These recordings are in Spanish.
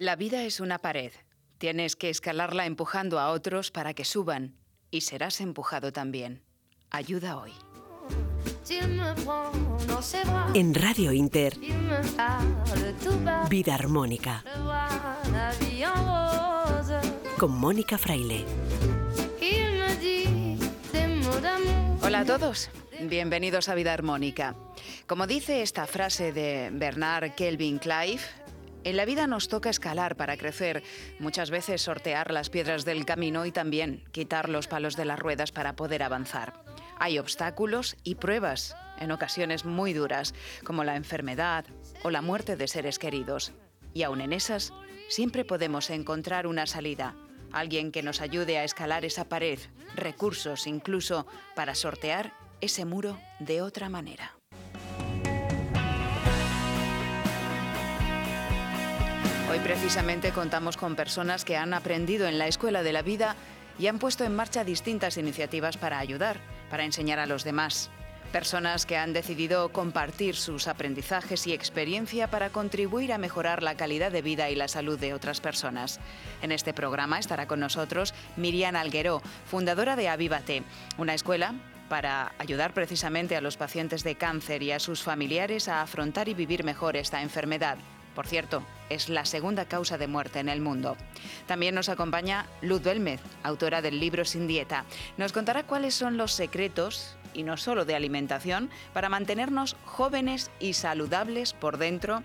La vida es una pared. Tienes que escalarla empujando a otros para que suban y serás empujado también. Ayuda hoy. En Radio Inter, Vida Armónica. Con Mónica Fraile. Hola a todos, bienvenidos a Vida Armónica. Como dice esta frase de Bernard Kelvin Clive, en la vida nos toca escalar para crecer, muchas veces sortear las piedras del camino y también quitar los palos de las ruedas para poder avanzar. Hay obstáculos y pruebas, en ocasiones muy duras, como la enfermedad o la muerte de seres queridos. Y aun en esas, siempre podemos encontrar una salida, alguien que nos ayude a escalar esa pared, recursos incluso para sortear ese muro de otra manera. Hoy precisamente contamos con personas que han aprendido en la escuela de la vida y han puesto en marcha distintas iniciativas para ayudar, para enseñar a los demás. Personas que han decidido compartir sus aprendizajes y experiencia para contribuir a mejorar la calidad de vida y la salud de otras personas. En este programa estará con nosotros Miriam Algueró, fundadora de Avívate, una escuela para ayudar precisamente a los pacientes de cáncer y a sus familiares a afrontar y vivir mejor esta enfermedad. Por cierto, es la segunda causa de muerte en el mundo. También nos acompaña Luz Belmez, autora del libro Sin Dieta. Nos contará cuáles son los secretos, y no solo de alimentación, para mantenernos jóvenes y saludables por dentro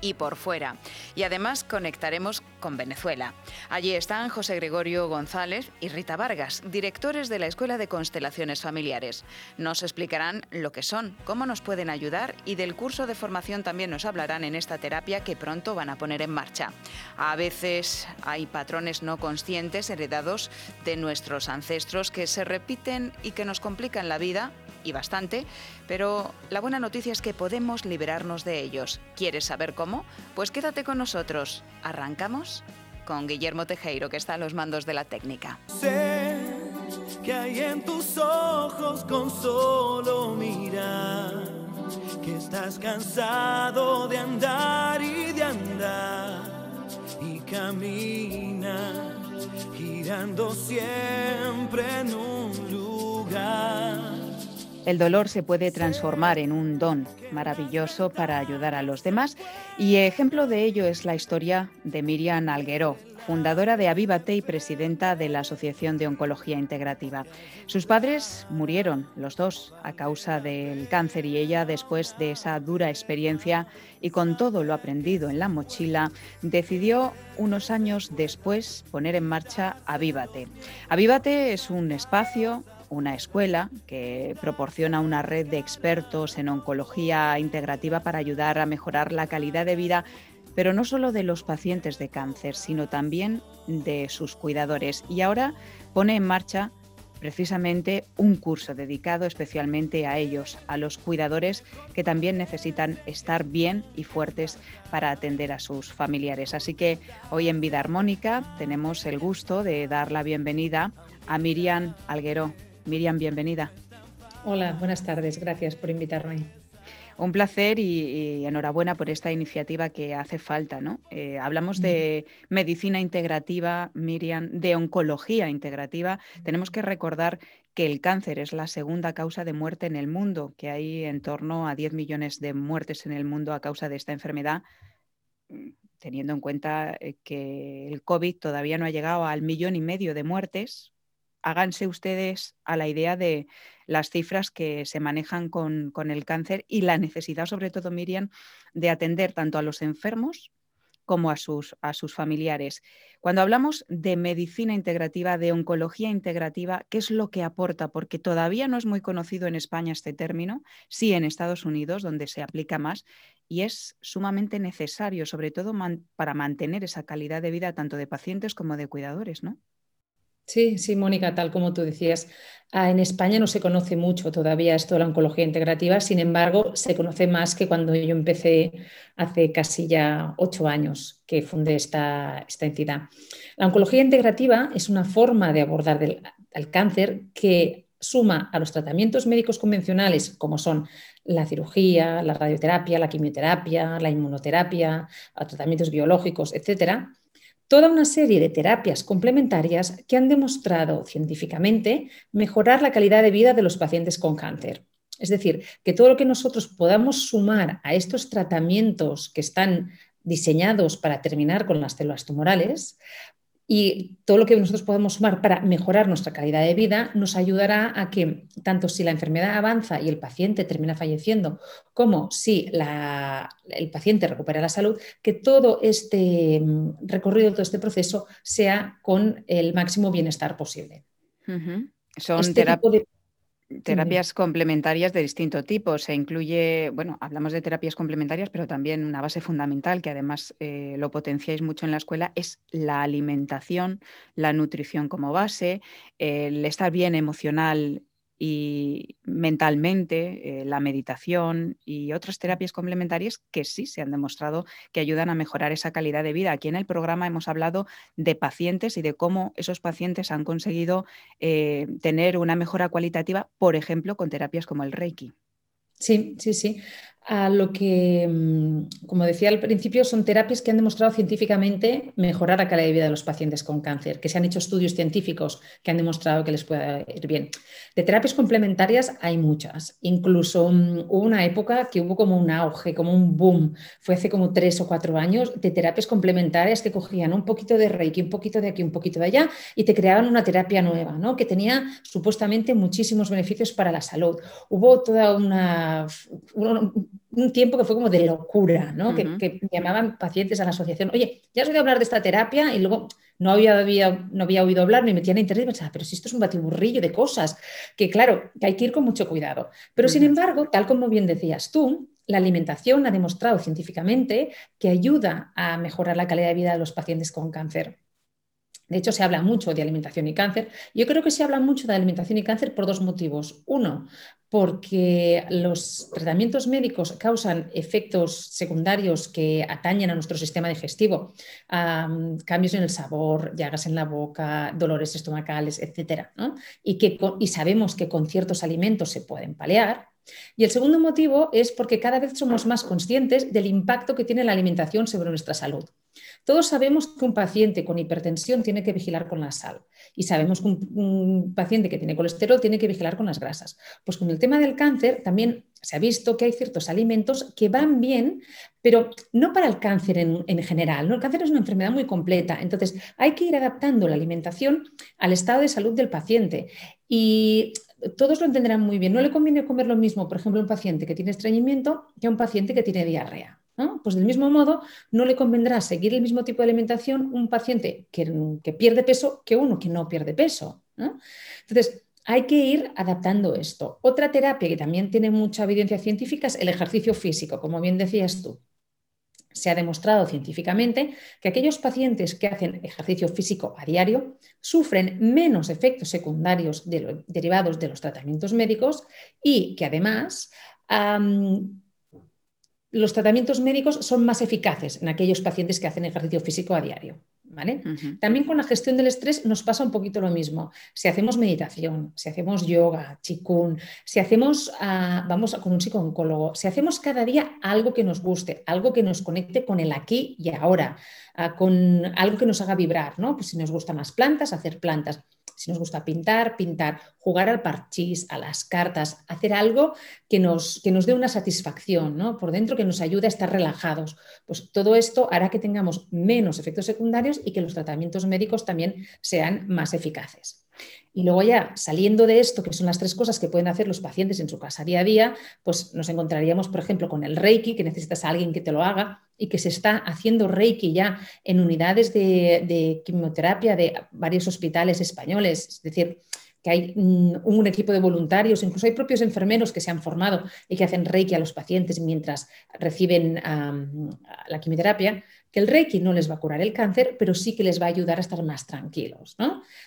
y por fuera. Y además conectaremos con Venezuela. Allí están José Gregorio González y Rita Vargas, directores de la Escuela de Constelaciones Familiares. Nos explicarán lo que son, cómo nos pueden ayudar y del curso de formación también nos hablarán en esta terapia que pronto van a poner en marcha. A veces hay patrones no conscientes heredados de nuestros ancestros que se repiten y que nos complican la vida y bastante, pero la buena noticia es que podemos liberarnos de ellos. ¿Quieres saber cómo? Pues quédate con nosotros. ¿Arrancamos? Con Guillermo Tejeiro, que está a los mandos de la técnica. Sé que hay en tus ojos con solo mirar, que estás cansado de andar y de andar y camina girando siempre en un lugar el dolor se puede transformar en un don maravilloso para ayudar a los demás y ejemplo de ello es la historia de Miriam Algueró, fundadora de Avívate y presidenta de la Asociación de Oncología Integrativa. Sus padres murieron, los dos, a causa del cáncer y ella, después de esa dura experiencia y con todo lo aprendido en la mochila, decidió unos años después poner en marcha Avívate. Avívate es un espacio una escuela que proporciona una red de expertos en oncología integrativa para ayudar a mejorar la calidad de vida, pero no solo de los pacientes de cáncer, sino también de sus cuidadores. Y ahora pone en marcha precisamente un curso dedicado especialmente a ellos, a los cuidadores que también necesitan estar bien y fuertes para atender a sus familiares. Así que hoy en Vida Armónica tenemos el gusto de dar la bienvenida a Miriam Alguero. Miriam, bienvenida. Hola, buenas tardes. Gracias por invitarme. Un placer y, enhorabuena por esta iniciativa que hace falta. ¿no? Eh, hablamos de medicina integrativa, Miriam, de oncología integrativa. Tenemos que recordar que el cáncer es la segunda causa de muerte en el mundo, que hay en torno a 10 millones de muertes en el mundo a causa de esta enfermedad, teniendo en cuenta eh, que el COVID todavía no ha llegado al millón y medio de muertes, háganse ustedes a la idea de las cifras que se manejan con, el cáncer y la necesidad, sobre todo, Miriam, de atender tanto a los enfermos como a sus, a sus familiares. Cuando hablamos de medicina integrativa, de oncología integrativa, ¿qué es lo que aporta? Porque todavía no es muy conocido en España este término, sí en Estados Unidos, donde se aplica más, y es sumamente necesario, sobre todo para mantener esa calidad de vida tanto de pacientes como de cuidadores, ¿no? Sí, sí, Mónica, tal como tú decías, ah, en España no se conoce mucho todavía esto de la oncología integrativa, sin embargo, se conoce más que cuando yo empecé hace casi ya ocho años que fundé esta, esta entidad. La oncología integrativa es una forma de abordar el cáncer que suma a los tratamientos médicos convencionales, como son la cirugía, la radioterapia, la quimioterapia, la inmunoterapia, tratamientos biológicos, etcétera, toda una serie de terapias complementarias que han demostrado científicamente mejorar la calidad de vida de los pacientes con cáncer. Es decir, que todo lo que nosotros podamos sumar a estos tratamientos que están diseñados para terminar con las células tumorales, y todo lo que nosotros podemos sumar para mejorar nuestra calidad de vida nos ayudará a que, tanto si la enfermedad avanza y el paciente termina falleciendo, como si el paciente recupera la salud, que todo este mm, recorrido, todo este proceso sea con el máximo bienestar posible. Son este Terapias complementarias de distinto tipo. Se incluye, bueno, hablamos de terapias complementarias, pero también una base fundamental que además eh, lo potenciáis mucho en la escuela es la alimentación, la nutrición como base, el estar bien emocional y mentalmente, eh, la meditación y otras terapias complementarias que sí se han demostrado que ayudan a mejorar esa calidad de vida. Aquí en el programa hemos hablado de pacientes y de cómo esos pacientes han conseguido eh, tener una mejora cualitativa, por ejemplo, con terapias como el Reiki. Sí, sí, sí a lo que, mm, como decía al principio, son terapias que han demostrado científicamente mejorar la calidad de vida de los pacientes con cáncer, que se han hecho estudios científicos que han demostrado que les puede ir bien. De terapias complementarias hay muchas. Incluso mm, hubo una época que hubo como un auge, como un boom, fue hace como tres o cuatro años, de terapias complementarias que cogían un poquito de Reiki, un poquito de aquí, un poquito de allá, y te creaban una terapia nueva, ¿no? que tenía supuestamente muchísimos beneficios para la salud. Hubo toda una un tiempo que fue como de locura, ¿no? que, llamaban pacientes a la asociación, oye, ya has oído hablar de esta terapia y luego no había, había, no había oído hablar, me metía en internet y pensaba, pero si esto es un batiburrillo de cosas, que claro, que hay que ir con mucho cuidado. Pero sin embargo, tal como bien decías tú, la alimentación ha demostrado científicamente que ayuda a mejorar la calidad de vida de los pacientes con cáncer. De hecho, se habla mucho de alimentación y cáncer. Yo creo que se habla mucho de alimentación y cáncer por dos motivos. Uno, porque los tratamientos médicos causan efectos secundarios que atañen a nuestro sistema digestivo, cambios en el sabor, llagas en la boca, dolores estomacales, etc. Y, que, y sabemos que con ciertos alimentos se pueden paliar. Y el segundo motivo es porque cada vez somos más conscientes del impacto que tiene la alimentación sobre nuestra salud. Todos sabemos que un paciente con hipertensión tiene que vigilar con la sal y sabemos que un, paciente que tiene colesterol tiene que vigilar con las grasas. Pues con el tema del cáncer también se ha visto que hay ciertos alimentos que van bien, pero no para el cáncer en, general. ¿no? El cáncer es una enfermedad muy completa, entonces hay que ir adaptando la alimentación al estado de salud del paciente. Y todos lo entenderán muy bien. No le conviene comer lo mismo, por ejemplo, a un paciente que tiene estreñimiento que a un paciente que tiene diarrea. Pues del mismo modo, no le convendrá seguir el mismo tipo de alimentación un paciente que, pierde peso que uno que no pierde peso. Entonces, hay que ir adaptando esto. Otra terapia que también tiene mucha evidencia científica es el ejercicio físico, como bien decías tú. Se ha demostrado científicamente que aquellos pacientes que hacen ejercicio físico a diario sufren menos efectos secundarios derivados de los tratamientos médicos y que además los tratamientos médicos son más eficaces en aquellos pacientes que hacen ejercicio físico a diario. ¿vale? También con la gestión del estrés nos pasa un poquito lo mismo. Si hacemos meditación, si hacemos yoga, chikun, si hacemos, ah, vamos con un psicooncólogo, si hacemos cada día algo que nos guste, algo que nos conecte con el aquí y ahora, ah, con algo que nos haga vibrar, ¿no? Pues si nos gustan las plantas, hacer plantas si nos gusta pintar, pintar, jugar al parchís, a las cartas, hacer algo que nos, que nos dé una satisfacción ¿no? por dentro, que nos ayude a estar relajados. Pues todo esto hará que tengamos menos efectos secundarios y que los tratamientos médicos también sean más eficaces. Y luego ya saliendo de esto, que son las tres cosas que pueden hacer los pacientes en su casa día a día, pues nos encontraríamos, por ejemplo, con el Reiki, que necesitas a alguien que te lo haga y que se está haciendo Reiki ya en unidades de, quimioterapia de varios hospitales españoles. Es decir, que hay un equipo de voluntarios, incluso hay propios enfermeros que se han formado y que hacen Reiki a los pacientes mientras reciben la quimioterapia que el Reiki no les va a curar el cáncer, pero sí que les va a ayudar a estar más tranquilos.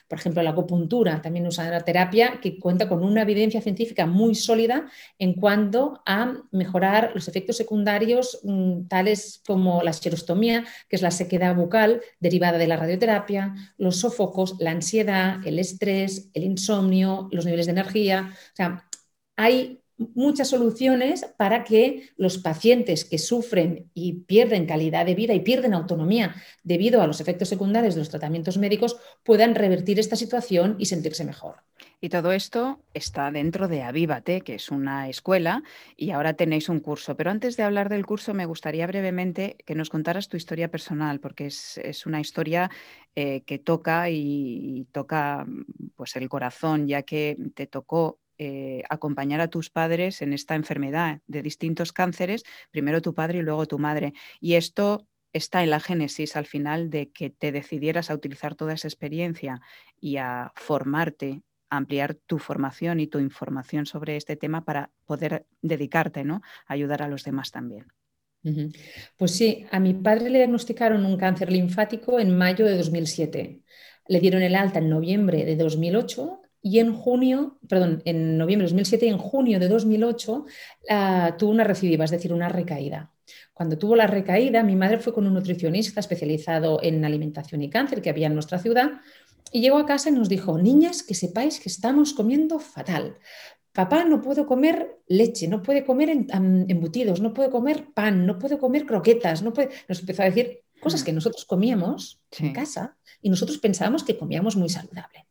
Por ejemplo, la acupuntura también usa una terapia que cuenta con una evidencia científica muy sólida en cuanto a mejorar los efectos secundarios mm, tales como la xerostomía, que es la sequedad bucal derivada de la radioterapia, los sofocos, la ansiedad, el estrés, el insomnio, los niveles de energía. O sea, hay muchas soluciones para que los pacientes que sufren y pierden calidad de vida y pierden autonomía debido a los efectos secundarios de los tratamientos médicos puedan revertir esta situación y sentirse mejor. Y todo esto está dentro de Avívate, que es una escuela, y ahora tenéis un curso. Pero antes de hablar del curso, me gustaría brevemente que nos contaras tu historia personal, porque es, una historia eh, que toca y, toca pues, el corazón, ya que te tocó eh, acompañar a tus padres en esta enfermedad de distintos cánceres, primero tu padre y luego tu madre. Y esto está en la génesis al final de que te decidieras a utilizar toda esa experiencia y a formarte ampliar tu formación y tu información sobre este tema para poder dedicarte ¿no? a ayudar a los demás también. Pues sí, a mi padre le diagnosticaron un cáncer linfático en mayo de 2007. Le dieron el alta en noviembre de 2008 y en junio, perdón, en noviembre de 2007 y en junio de 2008 ah, tuvo una recidiva, es decir, una recaída. Cuando tuvo la recaída, mi madre fue con un nutricionista especializado en alimentación y cáncer que había en nuestra ciudad y llegó a casa y nos dijo, niñas, que sepáis que estamos comiendo fatal. Papá no puede comer leche, no puede comer embutidos, no puede comer pan, no puede comer croquetas, no puede... Nos empezó a decir cosas que nosotros comíamos en casa y nosotros pensábamos que comíamos muy saludable.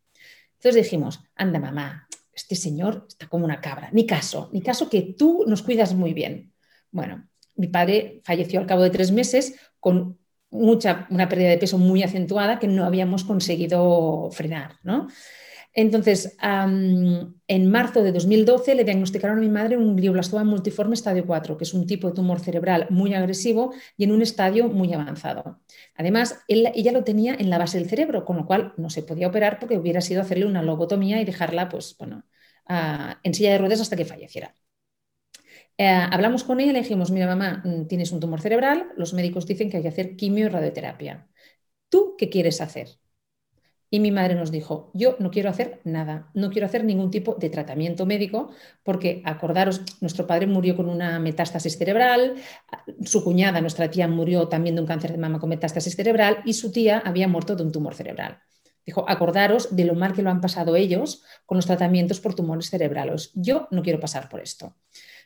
Entonces dijimos, anda mamá, este señor está como una cabra, ni caso, ni caso que tú nos cuidas muy bien. Bueno, mi padre falleció al cabo de tres meses con mucha, una pérdida de peso muy acentuada que no habíamos conseguido frenar. ¿no? Entonces, en marzo de 2012 le diagnosticaron a mi madre un glioblastoma multiforme estadio 4, que es un tipo de tumor cerebral muy agresivo y en un estadio muy avanzado. Además, ella lo tenía en la base del cerebro, con lo cual no se podía operar porque hubiera sido hacerle una lobotomía y dejarla pues, bueno, en silla de ruedas hasta que falleciera. Eh, hablamos con ella y le dijimos, mira mamá, mm, tienes un tumor cerebral, los médicos dicen que hay que hacer quimio y radioterapia. ¿Tú qué quieres hacer? Y mi madre nos dijo, yo no quiero hacer nada, no quiero hacer ningún tipo de tratamiento médico, porque acordaros, nuestro padre murió con una metástasis cerebral, su cuñada, nuestra tía, murió también de un cáncer de mama con metástasis cerebral y su tía había muerto de un tumor cerebral. Dijo, acordaros de lo mal que lo han pasado ellos con los tratamientos por tumores cerebrales. Yo no quiero pasar por esto.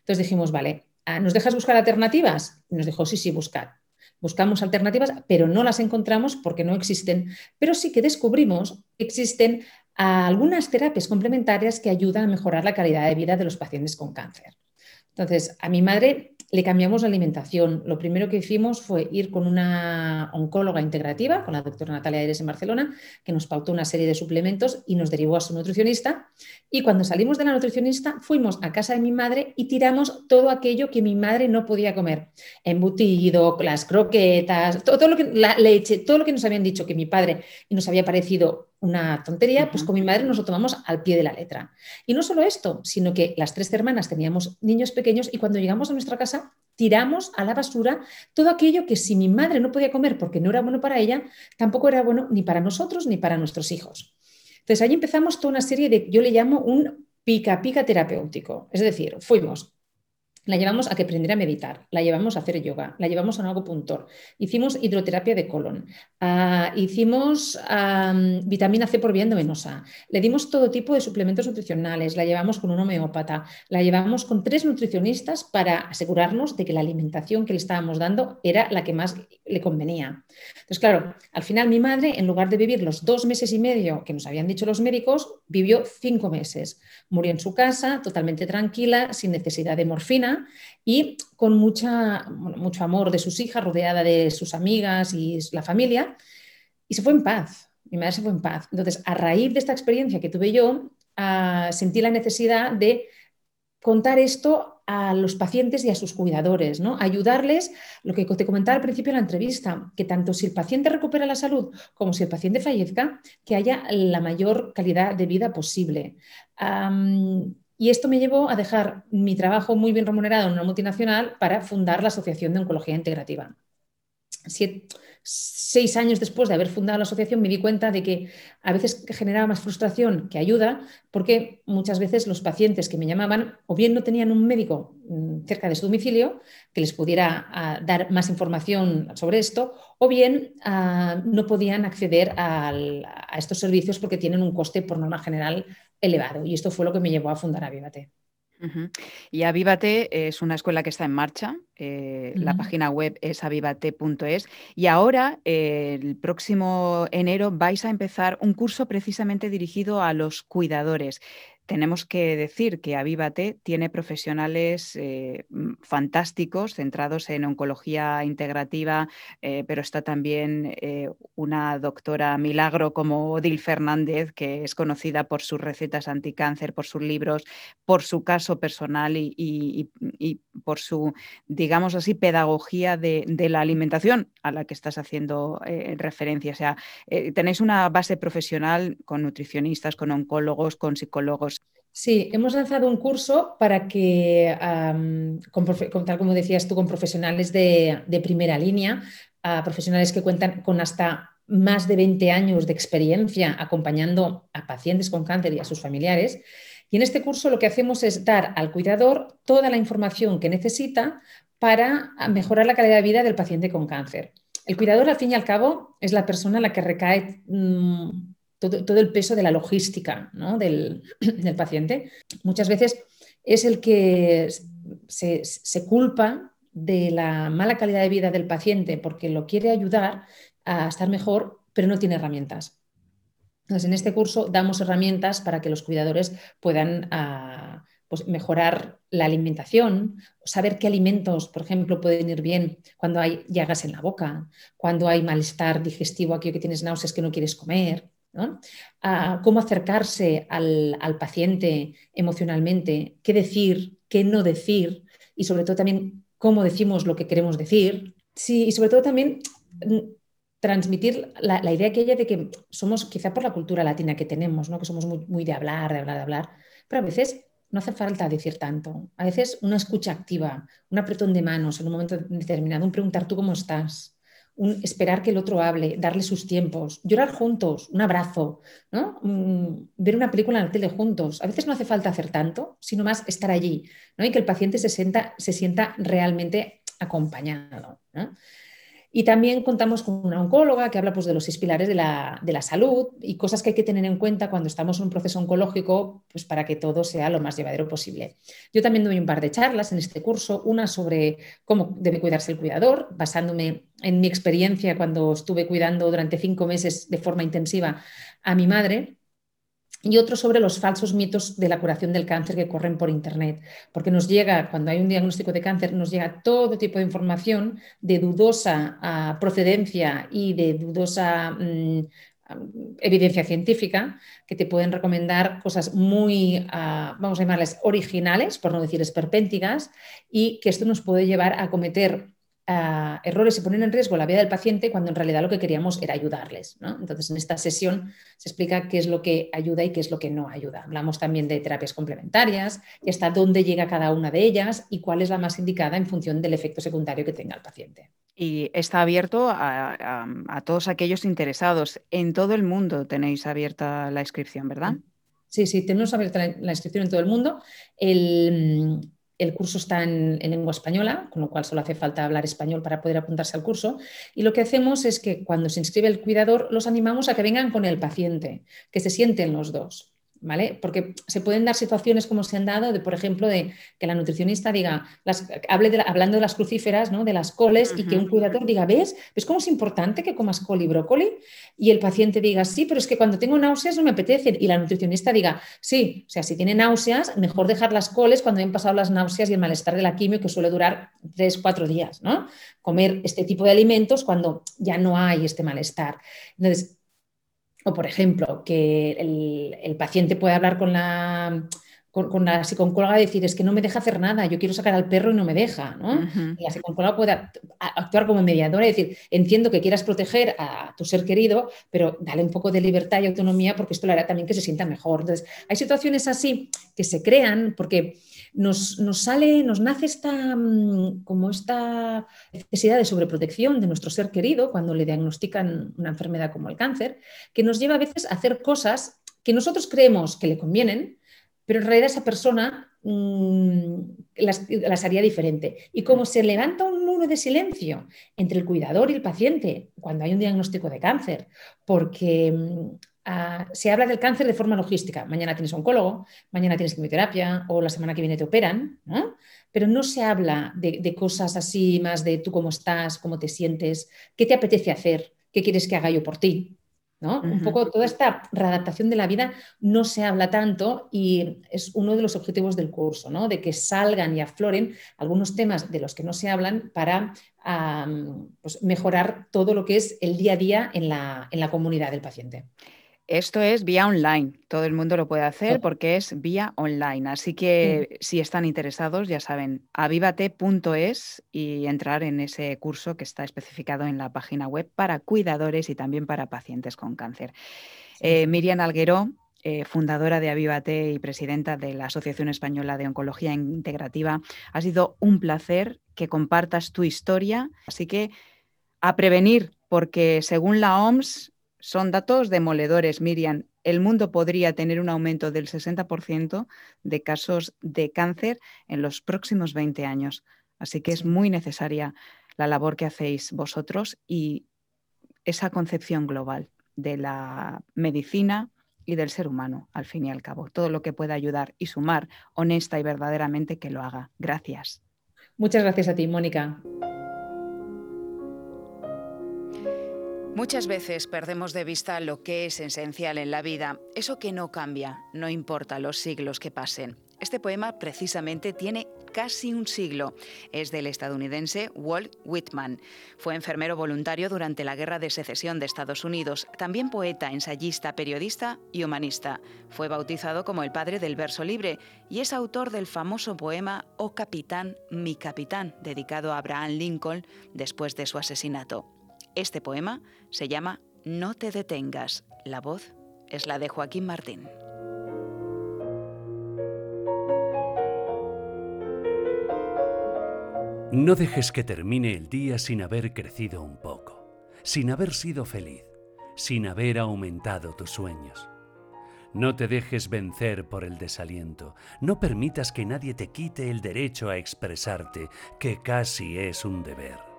Entonces dijimos, vale, ah, ¿nos dejas buscar alternativas? Y nos dijo, sí, sí, buscar. Buscamos alternativas, pero no las encontramos porque no existen. Pero sí que descubrimos que existen algunas terapias complementarias que ayudan a mejorar la calidad de vida de los pacientes con cáncer. Entonces, a mi madre le cambiamos la alimentación. Lo primero que hicimos fue ir con una oncóloga integrativa, con la doctora Natalia Aires en Barcelona, que nos pautó una serie de suplementos y nos derivó a su nutricionista. Y cuando salimos de la nutricionista, fuimos a casa de mi madre y tiramos todo aquello que mi madre no podía comer. Embutido, las croquetas, todo, lo que, la leche, todo lo que nos habían dicho que mi padre nos había parecido una tontería, pues con mi madre nos lo tomamos al pie de la letra. Y no solo esto, sino que las tres hermanas teníamos niños pequeños y cuando llegamos a nuestra casa tiramos a la basura todo aquello que si mi madre no podía comer porque no era bueno para ella, tampoco era bueno ni para nosotros ni para nuestros hijos. Entonces ahí empezamos toda una serie de, yo le llamo un pica pica terapéutico. Es decir, fuimos la llevamos a que aprendiera a meditar, la llevamos a hacer yoga, la llevamos a un agopuntor, hicimos hidroterapia de colon, ah, hicimos vitamina C por vía endovenosa, le dimos todo tipo de suplementos nutricionales, la llevamos con un homeópata, la llevamos con tres nutricionistas para asegurarnos de que la alimentación que le estábamos dando era la que más le convenía. Entonces, claro, al final mi madre, en lugar de vivir los dos meses y medio que nos habían dicho los médicos, vivió cinco meses. Murió en su casa, totalmente tranquila, sin necesidad de morfina y con mucha, mucho amor de sus hijas, rodeada de sus amigas y la familia, y se fue en paz. Mi madre se fue en paz. Entonces, a raíz de esta experiencia que tuve yo, ah, sentí la necesidad de contar esto a los pacientes y a sus cuidadores, ¿no? Ayudarles, lo que te comentaba al principio de la entrevista, que tanto si el paciente recupera la salud como si el paciente fallezca, que haya la mayor calidad de vida posible. Y esto me llevó a dejar mi trabajo muy bien remunerado en una multinacional para fundar la Asociación de Oncología Integrativa. seis años después de haber fundado la asociación me di cuenta de que a veces generaba más frustración que ayuda porque muchas veces los pacientes que me llamaban o bien no tenían un médico mm, cerca de su domicilio que les pudiera ah, dar más información sobre esto o bien ah, no podían acceder a estos servicios porque tienen un coste por norma general elevado. Y esto fue lo que me llevó a fundar Avivate. Y Avívate es una escuela que está en marcha. Eh, la página web es avivate.es. Y ahora, eh, el próximo enero, vais a empezar un curso precisamente dirigido a los cuidadores tenemos que decir que Avívate tiene profesionales eh, mm, fantásticos centrados en oncología integrativa, eh, pero está también eh, una doctora milagro como Odil Fernández, que es conocida por sus recetas anticáncer, por sus libros, por su caso personal y, por su, digamos así, pedagogía de, de, la alimentación a la que estás haciendo referencia. O sea, tenéis una base profesional con nutricionistas, con oncólogos, con psicólogos Sí, hemos lanzado un curso para que, con, tal como decías tú, con profesionales de, primera línea, profesionales que cuentan con hasta más de 20 años de experiencia acompañando a pacientes con cáncer y a sus familiares. Y en este curso lo que hacemos es dar al cuidador toda la información que necesita para mejorar la calidad de vida del paciente con cáncer. El cuidador, al fin y al cabo, es la persona a la que recae mm, todo, el peso de la logística del, paciente. Muchas veces es el que se, culpa de la mala calidad de vida del paciente porque lo quiere ayudar a estar mejor, pero no tiene herramientas. Entonces, en este curso damos herramientas para que los cuidadores puedan ah, pues, mejorar la alimentación, saber qué alimentos, por ejemplo, pueden ir bien cuando hay llagas en la boca, cuando hay malestar digestivo, aquello que tienes náuseas que no quieres comer, cómo acercarse al, paciente emocionalmente, qué decir, qué no decir y sobre todo también cómo decimos lo que queremos decir. Sí, y sobre todo también mm, transmitir la, idea que ella de que somos, quizá por la cultura latina que tenemos, ¿no? que somos muy, muy de hablar, de hablar, de hablar, pero a veces no hace falta decir tanto. A veces una escucha activa, un apretón de manos en un momento determinado, un preguntar tú cómo estás, esperar que el otro hable, darle sus tiempos, llorar juntos, un abrazo. Mm, ver una película en la tele juntos. A veces no hace falta hacer tanto, sino más estar allí ¿no? y que el paciente se, sienta, se sienta realmente acompañado. Y también contamos con una oncóloga que habla pues, de los seis pilares de la, salud y cosas que hay que tener en cuenta cuando estamos en un proceso oncológico pues, para que todo sea lo más llevadero posible. Yo también doy un par de charlas en este curso, una sobre cómo debe cuidarse el cuidador, basándome en mi experiencia cuando estuve cuidando durante cinco meses de forma intensiva a mi madre y otro sobre los falsos mitos de la curación del cáncer que corren por Internet, porque nos llega, cuando hay un diagnóstico de cáncer, nos llega todo tipo de información de dudosa ah, procedencia y de dudosa mm, evidencia científica que te pueden recomendar cosas muy, ah, vamos a llamarles originales, por no decir esperpénticas, y que esto nos puede llevar a cometer errores y poner en riesgo la vida del paciente cuando en realidad lo que queríamos era ayudarles. Entonces, en esta sesión se explica qué es lo que ayuda y qué es lo que no ayuda. Hablamos también de terapias complementarias y hasta dónde llega cada una de ellas y cuál es la más indicada en función del efecto secundario que tenga el paciente. Y está abierto a, todos aquellos interesados. En todo el mundo tenéis abierta la inscripción, ¿verdad? Sí, sí, tenemos abierta la, inscripción en todo el mundo. El, el curso está en, lengua española, con lo cual solo hace falta hablar español para poder apuntarse al curso. Y lo que hacemos es que cuando se inscribe el cuidador, los animamos a que vengan con el paciente, que se sienten los dos. Porque se pueden dar situaciones como se han dado, de, por ejemplo, de que la nutricionista diga, las, hable de hablando de las crucíferas, ¿no? de las coles, y que un cuidador diga, ¿ves? ¿Ves cómo es importante que comas col y brócoli? Y el paciente diga, sí, pero es que cuando tengo náuseas no me apetece. Y la nutricionista diga, sí, o sea, si tiene náuseas, mejor dejar las coles cuando hayan pasado las náuseas y el malestar de la quimio, que suele durar tres, cuatro días, ¿no? Comer este tipo de alimentos cuando ya no hay este malestar. Entonces, o, por ejemplo, que el, paciente puede hablar con la, con, la psicóloga y decir, es que no me deja hacer nada, yo quiero sacar al perro y no me deja. ¿no? Y la psicóloga puede actuar como mediadora y decir, entiendo que quieras proteger a tu ser querido, pero dale un poco de libertad y autonomía porque esto le hará también que se sienta mejor. Entonces, hay situaciones así que se crean porque nos, sale, nos nace esta, mm, como esta necesidad de sobreprotección de nuestro ser querido cuando le diagnostican una enfermedad como el cáncer, que nos lleva a veces a hacer cosas que nosotros creemos que le convienen, pero en realidad esa persona mm, las, haría diferente. Y como se levanta un muro de silencio entre el cuidador y el paciente cuando hay un diagnóstico de cáncer, porque ah, se habla del cáncer de forma logística. Mañana tienes oncólogo, mañana tienes quimioterapia o la semana que viene te operan, pero no se habla de, de cosas así más de tú cómo estás, cómo te sientes, qué te apetece hacer, qué quieres que haga yo por ti. Un poco toda esta readaptación de la vida no se habla tanto y es uno de los objetivos del curso, ¿no? de que salgan y afloren algunos temas de los que no se hablan para pues, mejorar todo lo que es el día a día en la, en la comunidad del paciente. Esto es vía online, todo el mundo lo puede hacer porque es vía online. Así que si están interesados, ya saben, avivate.es y entrar en ese curso que está especificado en la página web para cuidadores y también para pacientes con cáncer. Eh, Miriam Alguero, eh, fundadora de Avivate y presidenta de la Asociación Española de Oncología Integrativa, ha sido un placer que compartas tu historia. Así que a prevenir, porque según la OMS, son datos demoledores, Miriam. El mundo podría tener un aumento del 60% de casos de cáncer en los próximos 20 años. Así que es muy necesaria la labor que hacéis vosotros y esa concepción global de la medicina y del ser humano, al fin y al cabo. Todo lo que pueda ayudar y sumar honesta y verdaderamente que lo haga. Gracias. Muchas gracias a ti, Mónica. Muchas veces perdemos de vista lo que es esencial en la vida, eso que no cambia, no importa los siglos que pasen. Este poema precisamente tiene casi un siglo. Es del estadounidense Walt Whitman. Fue enfermero voluntario durante la Guerra de Secesión de Estados Unidos, también poeta, ensayista, periodista y humanista. Fue bautizado como el padre del verso libre y es autor del famoso poema Oh Capitán, mi capitán, dedicado a Abraham Lincoln después de su asesinato. Este poema se llama No te detengas. La voz es la de Joaquín Martín. No dejes que termine el día sin haber crecido un poco, sin haber sido feliz, sin haber aumentado tus sueños. No te dejes vencer por el desaliento, no permitas que nadie te quite el derecho a expresarte, que casi es un deber.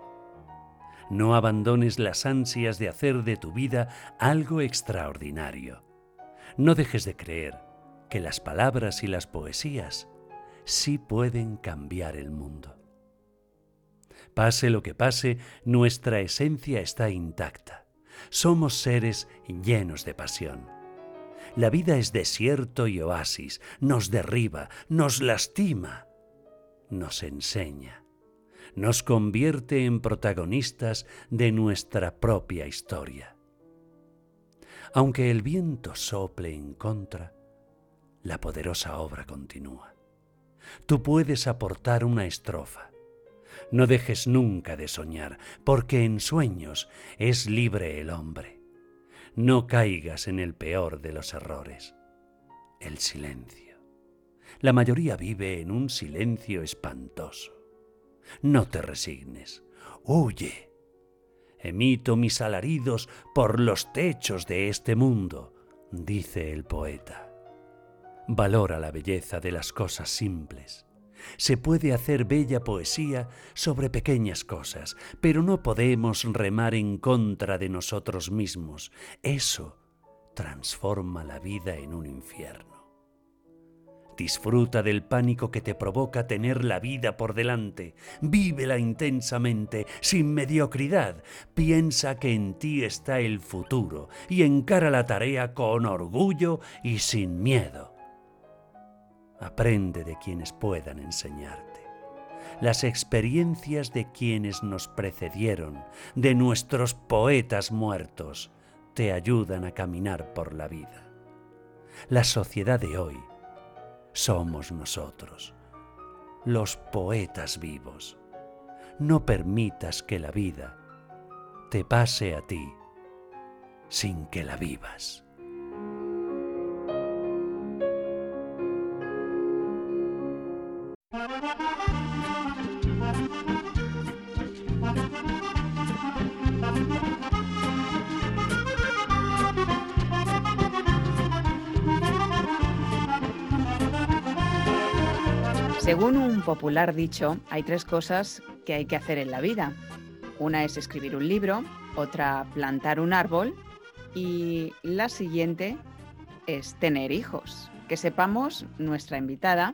No abandones las ansias de hacer de tu vida algo extraordinario. No dejes de creer que las palabras y las poesías sí pueden cambiar el mundo. Pase lo que pase, nuestra esencia está intacta. Somos seres llenos de pasión. La vida es desierto y oasis, nos derriba, nos lastima, nos enseña nos convierte en protagonistas de nuestra propia historia. Aunque el viento sople en contra, la poderosa obra continúa. Tú puedes aportar una estrofa. No dejes nunca de soñar, porque en sueños es libre el hombre. No caigas en el peor de los errores, el silencio. La mayoría vive en un silencio espantoso. No te resignes. Huye. Emito mis alaridos por los techos de este mundo, dice el poeta. Valora la belleza de las cosas simples. Se puede hacer bella poesía sobre pequeñas cosas, pero no podemos remar en contra de nosotros mismos. Eso transforma la vida en un infierno. Disfruta del pánico que te provoca tener la vida por delante. Vívela intensamente, sin mediocridad. Piensa que en ti está el futuro y encara la tarea con orgullo y sin miedo. Aprende de quienes puedan enseñarte. Las experiencias de quienes nos precedieron, de nuestros poetas muertos, te ayudan a caminar por la vida. La sociedad de hoy somos nosotros, los poetas vivos. No permitas que la vida te pase a ti sin que la vivas. Según un popular dicho, hay tres cosas que hay que hacer en la vida. Una es escribir un libro, otra plantar un árbol Y la siguiente es tener hijos. Que sepamos, nuestra invitada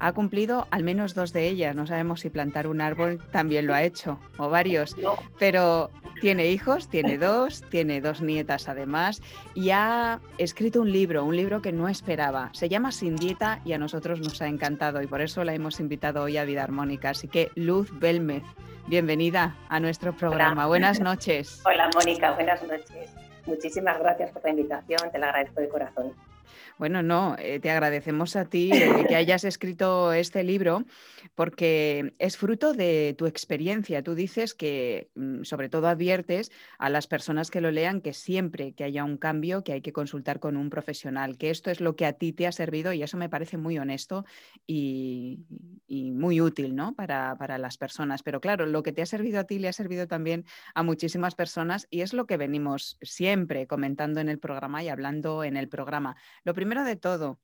ha cumplido al menos dos de ellas. No sabemos si plantar un árbol también lo ha hecho, o varios. Pero tiene hijos, tiene dos, tiene dos nietas además, y ha escrito un libro, un libro que no esperaba. Se llama Sin Dieta y a nosotros nos ha encantado y por eso la hemos invitado hoy a Vida Armónica. Así que Luz Belmez, bienvenida a nuestro programa. Buenas noches. Hola Mónica, buenas noches. Muchísimas gracias por la invitación, te la agradezco de corazón. Bueno, no, eh, te agradecemos a ti eh, que hayas escrito este libro porque es fruto de tu experiencia. Tú dices que, mm, sobre todo, adviertes a las personas que lo lean que siempre que haya un cambio, que hay que consultar con un profesional, que esto es lo que a ti te ha servido y eso me parece muy honesto y, muy útil ¿no? para, para las personas. Pero claro, lo que te ha servido a ti le ha servido también a muchísimas personas y es lo que venimos siempre comentando en el programa y hablando en el programa. Lo primero de todo,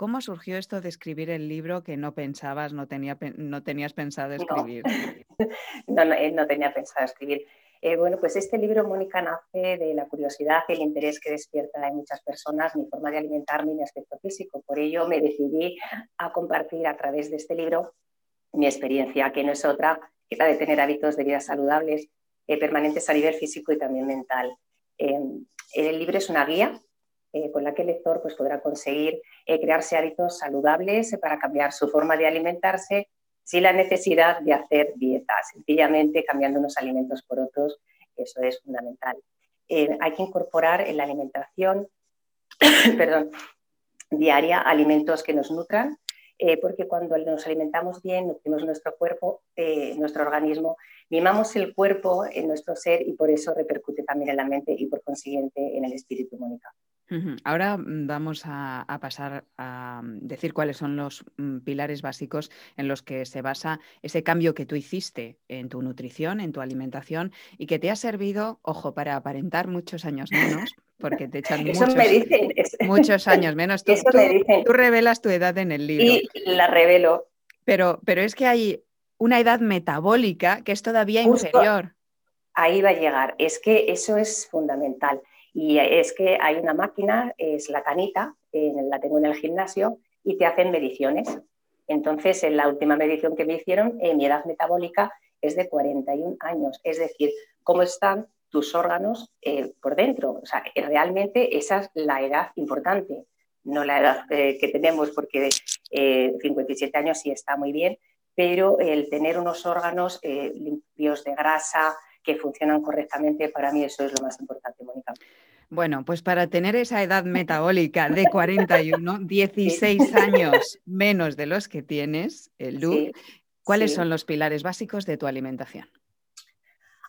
¿cómo surgió esto de escribir el libro que no pensabas, no, tenía, no tenías pensado escribir? No, no, eh, no, tenía pensado escribir. Eh, bueno, pues este libro, Mónica, nace de la curiosidad y el interés que despierta en muchas personas mi forma de alimentarme y mi aspecto físico. Por ello me decidí a compartir a través de este libro mi experiencia, que no es otra que la de tener hábitos de vida saludables, eh, permanentes a nivel físico y también mental. el libro es una guía eh, con la que el lector pues, podrá conseguir eh, crearse hábitos saludables para cambiar su forma de alimentarse sin la necesidad de hacer dieta, sencillamente cambiando unos alimentos por otros, eso es fundamental. Eh, hay que incorporar en la alimentación perdón, diaria alimentos que nos nutran, porque cuando nos alimentamos bien, nutrimos nuestro cuerpo, nuestro organismo, mimamos el cuerpo en nuestro ser y por eso repercute también en la mente y por consiguiente en el espíritu, Mónica. Ahora mm, vamos a, pasar a mm, decir cuáles son los mm, pilares básicos en los que se basa ese cambio que tú hiciste en tu nutrición, en tu alimentación y que te ha servido, ojo, para aparentar muchos años menos, porque te echan muchos, muchos, años menos. Tú, tú, revelas tu edad en el libro. Y la revelo. Pero, pero es que hay una edad metabólica que es todavía inferior. Ahí va a llegar. Es que eso es fundamental. Y es que hay una máquina, es la canita, la tengo en el gimnasio, y te hacen mediciones. Entonces, en la última medición que me hicieron, eh, mi edad metabólica es de 41 años, es decir, cómo están tus órganos eh, por dentro. O sea, realmente esa es la edad importante, no la edad eh, que tenemos, porque 57 años sí está muy bien, pero el tener unos órganos limpios de grasa, que funcionan correctamente, para mí eso es lo más importante, Mónica. Bueno, pues para tener esa edad metabólica de 41, 16 años menos de los que tienes, Luz, ¿cuáles son los pilares básicos de tu alimentación?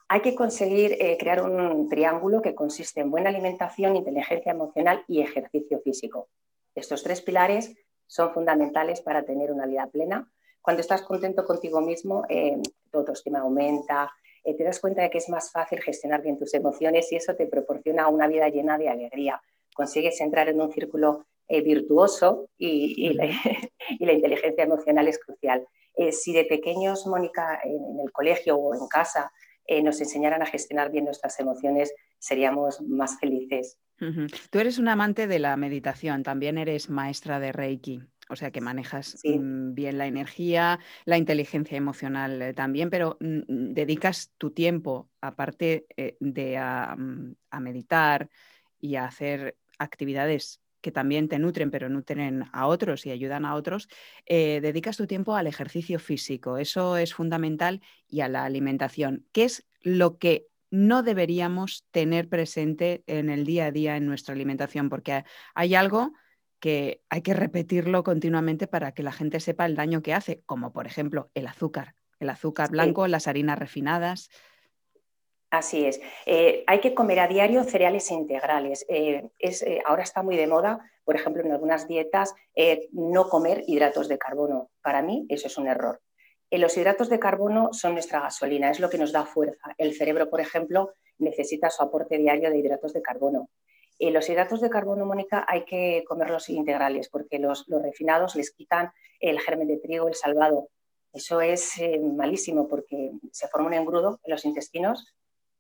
Hay que conseguir eh, crear un triángulo que consiste en buena alimentación, inteligencia emocional y ejercicio físico. Estos tres pilares son fundamentales para tener una vida plena. Cuando estás contento contigo mismo, eh, tu autoestima aumenta, eh, te das cuenta de que es más fácil gestionar bien tus emociones y eso te proporciona una vida llena de alegría. Consigues entrar en un círculo eh, virtuoso y, la, inteligencia emocional es crucial. Eh, si de pequeños, Mónica, en, el colegio o en casa, nos enseñaran a gestionar bien nuestras emociones, seríamos más felices. Tú eres un amante de la meditación, también eres maestra de Reiki o sea que manejas mm, bien la energía, la inteligencia emocional eh, también, pero mm, mm, dedicas tu tiempo, aparte eh, de a, meditar y a hacer actividades que también te nutren, pero nutren a otros y ayudan a otros, eh, dedicas tu tiempo al ejercicio físico. Eso es fundamental y a la alimentación. ¿Qué es lo que no deberíamos tener presente en el día a día en nuestra alimentación? Porque hay algo que hay que repetirlo continuamente para que la gente sepa el daño que hace, como por ejemplo el azúcar, el azúcar blanco, las harinas refinadas. Así es. Eh, hay que comer a diario cereales integrales. Eh, es, eh, ahora está muy de moda, por ejemplo, en algunas dietas, no comer hidratos de carbono. Para mí eso es un error. los hidratos de carbono son nuestra gasolina, es lo que nos da fuerza. El cerebro, por ejemplo, necesita su aporte diario de hidratos de carbono. Eh, los hidratos de carbono, Mónica, hay que comerlos integrales porque los, refinados les quitan el germen de trigo, el salvado. Eso es eh, malísimo porque se forma un engrudo en los intestinos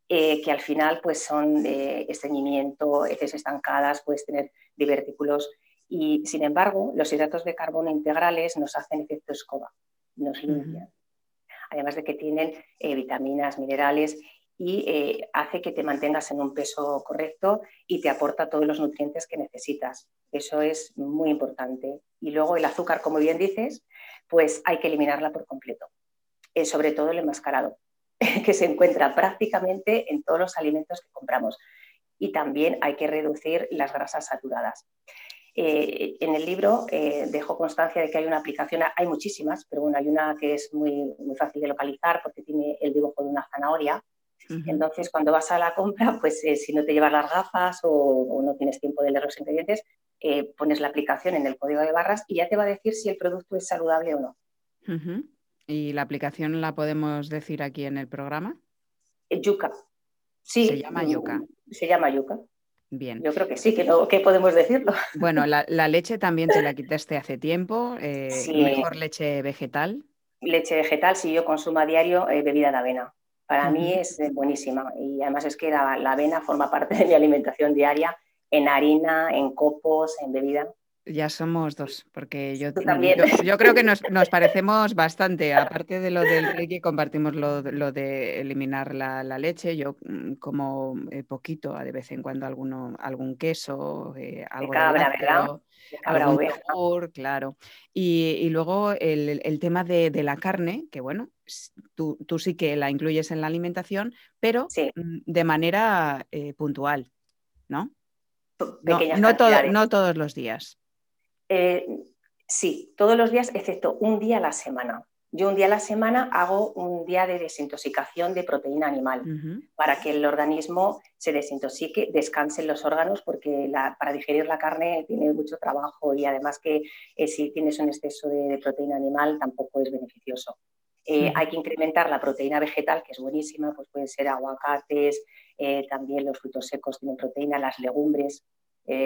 eh, que al final pues son de estreñimiento, heces estancadas, puedes tener divertículos y sin embargo los hidratos de carbono integrales nos hacen efecto escoba, nos limpian. Además de que tienen eh, vitaminas, minerales y eh, hace que te mantengas en un peso correcto y te aporta todos los nutrientes que necesitas. Eso es muy importante. Y luego el azúcar, como bien dices, pues hay que eliminarla por completo, sobre todo el enmascarado. que se encuentra prácticamente en todos los alimentos que compramos. Y también hay que reducir las grasas saturadas. Eh, en el libro eh, dejo constancia de que hay una aplicación, hay muchísimas, pero bueno, hay una que es muy, muy fácil de localizar porque tiene el dibujo de una zanahoria. Entonces, cuando vas a la compra, pues eh, si no te llevas las gafas o, no tienes tiempo de leer los ingredientes, pones la aplicación en el código de barras y ya te va a decir si el producto es saludable o no. ¿Y la aplicación la podemos decir aquí en el programa? Yuca. Sí. Se llama Yuca. Se llama Yuca. Bien. Yo creo que sí, que, no, que podemos decirlo. Bueno, la, leche también te la quitaste hace tiempo. Eh, Mejor leche vegetal. Leche vegetal, si yo consumo a diario eh, bebida de avena. Para mí es buenísima y además es que la, la avena forma parte de mi alimentación diaria en harina, en copos, en bebida. Ya somos dos, porque yo, yo, creo que nos, parecemos bastante. Aparte de lo del Reiki, compartimos lo, de eliminar la, leche. Yo mm, como eh, poquito, de vez en cuando alguno, algún queso, eh, algo de cabra, algún claro. Y, luego el, tema de, la carne, que bueno, tú, sí que la incluyes en la alimentación, pero mm, de manera eh, puntual, ¿no? No, no todos los días. Eh, sí, todos los días, excepto un día a la semana. Yo un día a la semana hago un día de desintoxicación de proteína animal para que el organismo se desintoxique, descansen los órganos, porque para digerir la carne tiene mucho trabajo y además que eh, si tienes un exceso de, proteína animal tampoco es beneficioso. Eh, hay que incrementar la proteína vegetal, que es buenísima, pues pueden ser aguacates, también los frutos secos tienen proteína, las legumbres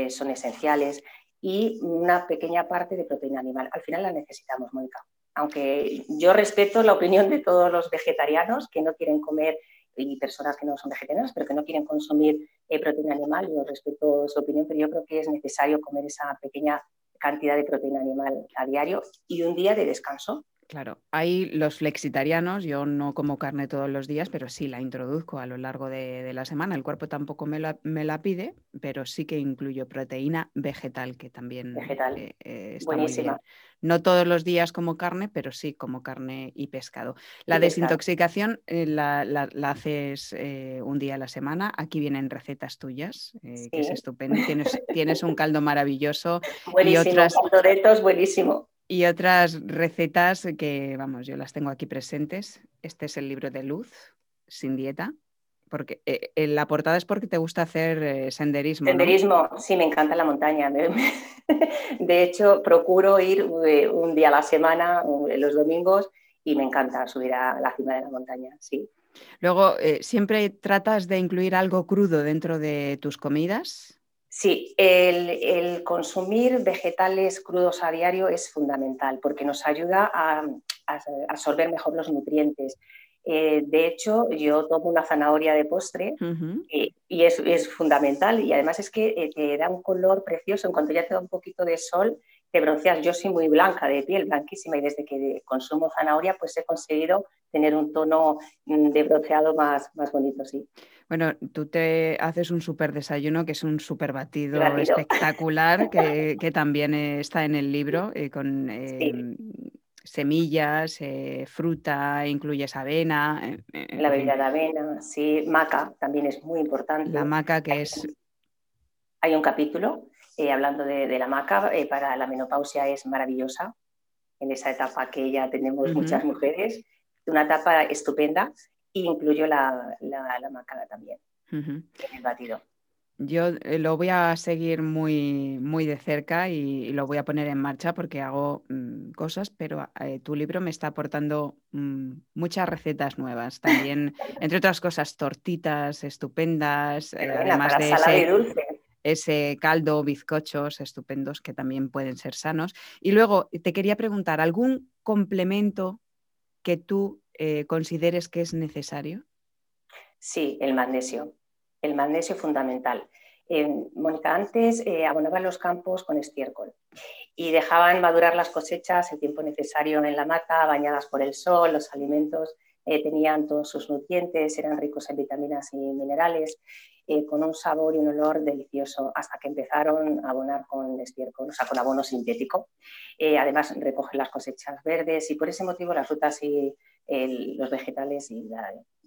son esenciales y una pequeña parte de proteína animal. Al final la necesitamos, Mónica. Aunque yo respeto la opinión de todos los vegetarianos que no quieren comer y personas que no son vegetarianas, pero que no quieren consumir eh, proteína animal, yo respeto su opinión, pero yo creo que es necesario comer esa pequeña cantidad de proteína animal a diario y un día de descanso Claro, hay los flexitarianos, yo no como carne todos los días, pero sí la introduzco a lo largo de, la semana. El cuerpo tampoco me la, me la, pide, pero sí que incluyo proteína vegetal, que también vegetal. Eh, eh, está muy bien. No todos los días como carne, pero sí como carne y pescado. La desintoxicación eh, la, haces un día a la semana. Aquí vienen recetas tuyas, que es estupendo. Tienes, tienes un caldo maravilloso. Buenísimo, y otras... caldo buenísimo y otras recetas que, vamos, yo las tengo aquí presentes. Este es el libro de Luz, sin dieta. Porque eh, en la portada es porque te gusta hacer eh, senderismo. Senderismo, sí, me encanta la montaña. De hecho, procuro ir eh, un día a la semana, los domingos, y me encanta subir a la cima de la montaña, sí. Luego, ¿siempre tratas de incluir algo crudo dentro de tus comidas? Sí, el, consumir vegetales crudos a diario es fundamental porque nos ayuda a, absorber mejor los nutrientes. Eh, de hecho, yo tomo una zanahoria de postre eh, y es, fundamental y además es que eh, te da un color precioso. En cuanto ya te da un poquito de sol, te bronceas. Yo soy muy blanca de piel, blanquísima, y desde que consumo zanahoria, pues he conseguido tener un tono mm, de bronceado más, más bonito, sí. Bueno, tú te haces un súper desayuno que es un súper batido, espectacular, que, también está en el libro, eh, con em, semillas, eh, fruta, incluyes avena. La bebida de avena, sí, maca también es muy importante. La maca que es... Hay un capítulo eh, hablando de, la maca, para la menopausia es maravillosa, en esa etapa que ya tenemos muchas mujeres, una etapa estupenda incluyo la, la, macada también en el batido. Yo eh, lo voy a seguir muy, muy de cerca y, lo voy a poner en marcha porque hago mm, cosas, pero eh, tu libro me está aportando mm, muchas recetas nuevas. También, entre otras cosas, tortitas estupendas, eh, además de ese, ese caldo, bizcochos estupendos que también pueden ser sanos. Y luego te quería preguntar, ¿algún complemento que tú eh, consideres que es necesario? Sí, el magnesio. El magnesio fundamental. Mónica, antes eh, abonaban los campos con estiércol y dejaban madurar las cosechas el tiempo necesario en la mata, bañadas por el sol, los alimentos eh, tenían todos sus nutrientes, eran ricos en vitaminas y minerales, eh, con un sabor y un olor delicioso, hasta que empezaron a abonar con estiércol, o sea, con abono sintético. además, recogen las cosechas verdes y por ese motivo las frutas y los vegetales y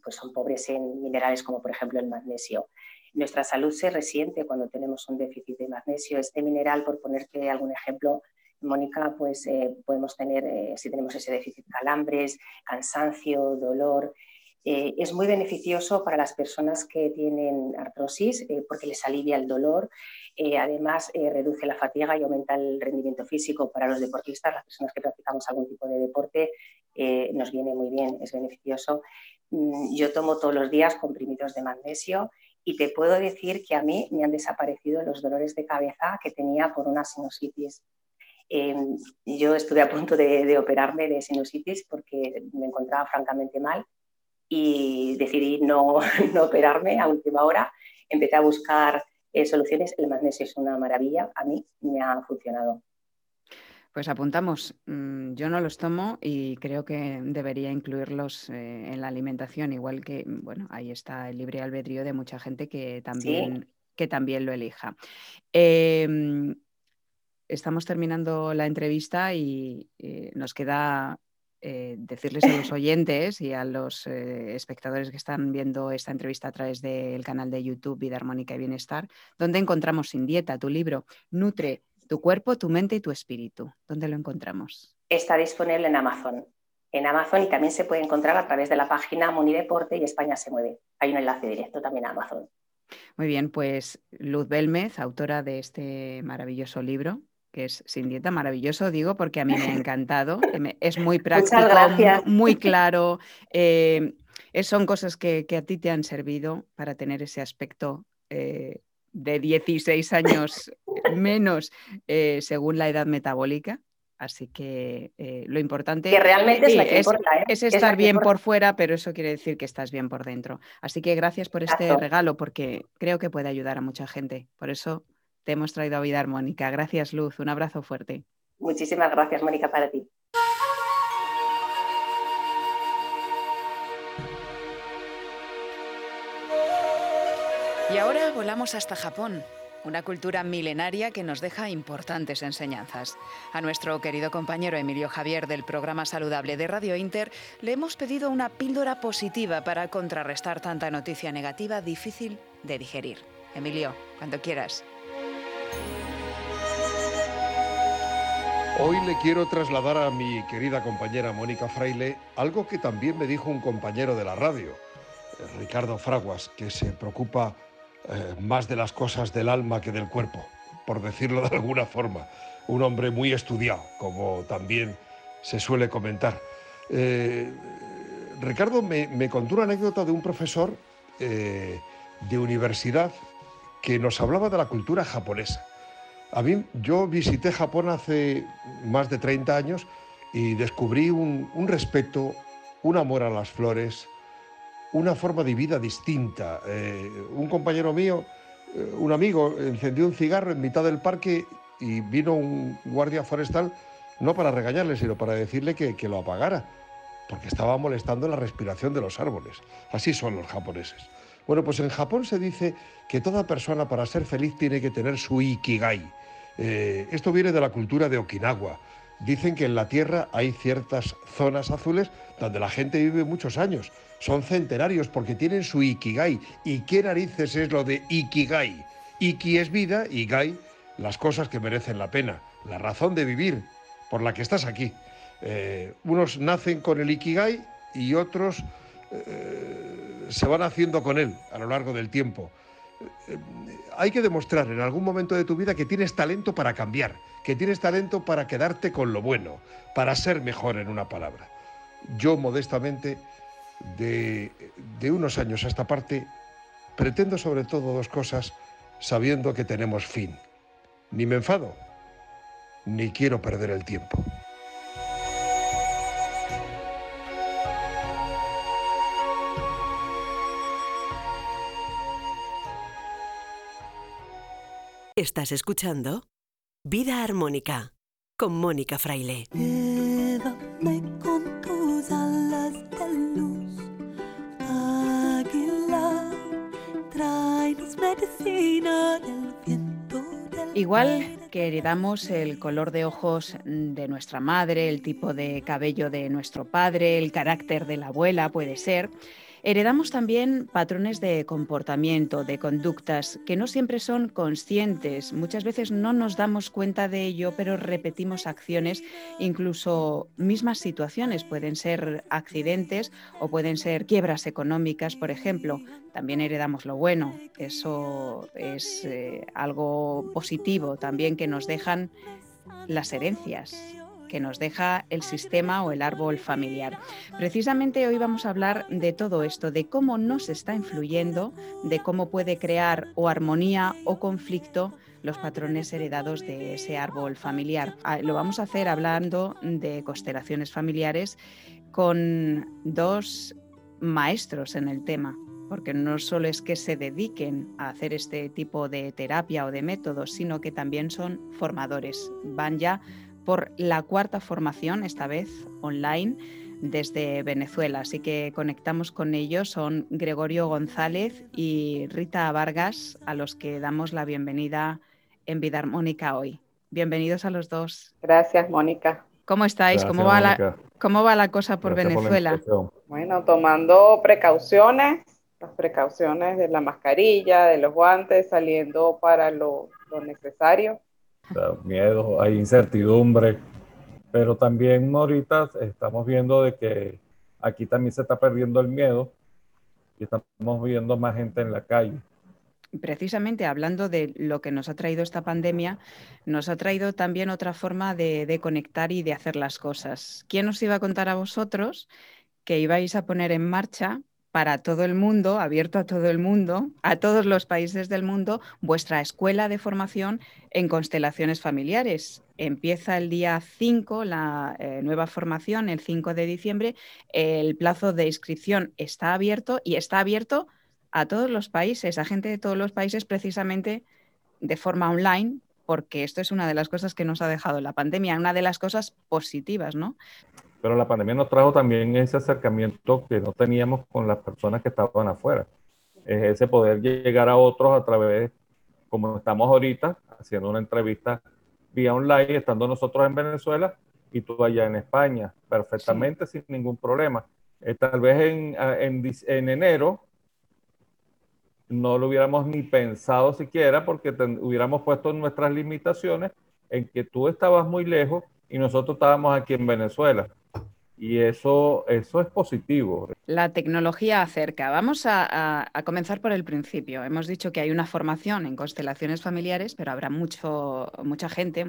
pues son pobres en minerales como por ejemplo el magnesio. Nuestra salud se resiente cuando tenemos un déficit de magnesio. Este mineral, por ponerte algún ejemplo, Mónica, pues eh, podemos tener, eh, si tenemos ese déficit, calambres, cansancio, dolor. Eh, es muy beneficioso para las personas que tienen artrosis porque les alivia el dolor. además, reduce la fatiga y aumenta el rendimiento físico para los deportistas, las personas que practicamos algún tipo de deporte. nos viene muy bien, es beneficioso. Mm, yo tomo todos los días comprimidos de magnesio y te puedo decir que a mí me han desaparecido los dolores de cabeza que tenía por una sinusitis. Em, yo estuve a punto de, operarme de sinusitis porque me encontraba francamente mal y decidí no, no operarme a última hora. Empecé a buscar eh, soluciones. El magnesio es una maravilla. A mí me ha funcionado. Pues apuntamos. Mm, yo no los tomo y creo que debería incluirlos eh, en la alimentación, igual que, bueno, ahí está el libre albedrío de mucha gente que también, que también lo elija. Em, estamos terminando la entrevista y eh, nos queda eh, decirles a los oyentes y a los espectadores que están viendo esta entrevista a través del canal de YouTube Vida Armónica y Bienestar, donde encontramos Sin Dieta, tu libro, Nutre tu cuerpo, tu mente y tu espíritu. ¿Dónde lo encontramos? Está disponible en Amazon. En Amazon y también se puede encontrar a través de la página Deporte y España se mueve. Hay un enlace directo también a Amazon. Muy bien, pues Luz Belmez, autora de este maravilloso libro, que es Sin Dieta, maravilloso, digo, porque a mí me ha encantado. Es muy práctico, muy claro. Eh, son cosas que, a ti te han servido para tener ese aspecto eh, de 16 años menos eh, según la edad metabólica. Así que eh, lo importante que realmente es, que importa, ¿eh? es, estar bien por fuera, pero eso quiere decir que estás bien por dentro. Así que gracias por este regalo, porque creo que puede ayudar a mucha gente. Por eso te hemos traído a Vida Armónica. Gracias, Luz. Un abrazo fuerte. Muchísimas gracias, Mónica, para ti. Y ahora volamos hasta Japón, una cultura milenaria que nos deja importantes enseñanzas. A nuestro querido compañero Emilio Javier del programa Saludable de Radio Inter le hemos pedido una píldora positiva para contrarrestar tanta noticia negativa difícil de digerir. Emilio, cuando quieras. Hoy le quiero trasladar a mi querida compañera Mónica Fraile algo que también me dijo un compañero de la radio, Ricardo Fraguas, que se preocupa eh, más de las cosas del alma que del cuerpo, por decirlo de alguna forma. Un hombre muy estudiado, como también se suele comentar. Eh, Ricardo me, contó una anécdota de un profesor eh, de universidad que nos hablaba de la cultura japonesa. A mí, yo visité Japón hace más de 30 años y descubrí un respeto, un amor a las flores, una forma de vida distinta. Eh, un compañero mío, eh, un amigo, encendió un cigarro en mitad del parque y vino un guardia forestal no para regañarle, sino para decirle que, que lo apagara, porque estaba molestando la respiración de los árboles. Así son los japoneses. Bueno, pues en Japón se dice que toda persona para ser feliz tiene que tener su ikigai. Eh, esto viene de la cultura de Okinawa. Dicen que en la Tierra hay ciertas zonas azules donde la gente vive muchos años son centenarios porque tienen su ikigai. ¿Y qué narices es lo de ikigai? Iki es vida y gai las cosas que merecen la pena, la razón de vivir por la que estás aquí. Eh, unos nacen con el ikigai y otros eh, se van haciendo con él a lo largo del tiempo. Eh, hay que demostrar en algún momento de tu vida que tienes talento para cambiar, que tienes talento para quedarte con lo bueno, para ser mejor en una palabra. Yo modestamente de, unos años a esta parte, pretendo sobre todo dos cosas sabiendo que tenemos fin. Ni me enfado, ni quiero perder el tiempo. Estás escuchando Vida Armónica con Mónica Fraile. Llévame con tus alas de luz, águila, tráenos medicina del viento. Del Igual que heredamos el color de ojos de nuestra madre, el tipo de cabello de nuestro padre, el carácter de la abuela, puede ser. Heredamos también patrones de comportamiento, de conductas, que no siempre son conscientes. Muchas veces no nos damos cuenta de ello, pero repetimos acciones, incluso mismas situaciones. Pueden ser accidentes o pueden ser quiebras económicas, por ejemplo. También heredamos lo bueno. Eso es eh, algo positivo también que nos dejan las herencias que nos deja el sistema o el árbol familiar. Precisamente hoy vamos a hablar de todo esto, de cómo nos está influyendo, de cómo puede crear o armonía o conflicto los patrones heredados de ese árbol familiar. Ah, lo vamos a hacer hablando de constelaciones familiares con dos maestros en el tema, porque no solo es que se dediquen a hacer este tipo de terapia o de métodos, sino que también son formadores. Van ya por la cuarta formación, esta vez online, desde Venezuela. Así que conectamos con ellos. Son Gregorio González y Rita Vargas, a los que damos la bienvenida en Vida Armónica hoy. Bienvenidos a los dos. Gracias, Mónica. ¿Cómo estáis? Gracias, ¿Cómo, va la. ¿Cómo va la cosa por Gracias Venezuela? Bueno, tomando precauciones, las precauciones de la mascarilla, de los guantes, saliendo para lo, lo necesario. Miedo, hay incertidumbre, pero también ahorita estamos viendo de que aquí también se está perdiendo el miedo y estamos viendo más gente en la calle. Precisamente hablando de lo que nos ha traído esta pandemia, nos ha traído también otra forma de, de conectar y de hacer las cosas. ¿Quién os iba a contar a vosotros que ibais a poner en marcha para todo el mundo, abierto a todo el mundo, a todos los países del mundo, vuestra escuela de formación en constelaciones familiares. Empieza el día 5 la eh, nueva formación, el 5 de diciembre. El plazo de inscripción está abierto y está abierto a todos los países, a gente de todos los países precisamente de forma online, porque esto es una de las cosas que nos ha dejado la pandemia, una de las cosas positivas, ¿no? Pero la pandemia nos trajo también ese acercamiento que no teníamos con las personas que estaban afuera. Es ese poder llegar a otros a través, como estamos ahorita, haciendo una entrevista vía online, estando nosotros en Venezuela y tú allá en España, perfectamente sin ningún problema. Eh, tal vez en, a- en en enero no lo hubiéramos ni pensado siquiera porque hubiéramos puesto nuestras limitaciones en que tú estabas muy lejos y nosotros estábamos aquí en Venezuela. Y eso, eso es positivo. La tecnología acerca. Vamos a, a- comenzar por el principio. Hemos dicho que hay una formación en constelaciones familiares, pero habrá mucho, mucha gente,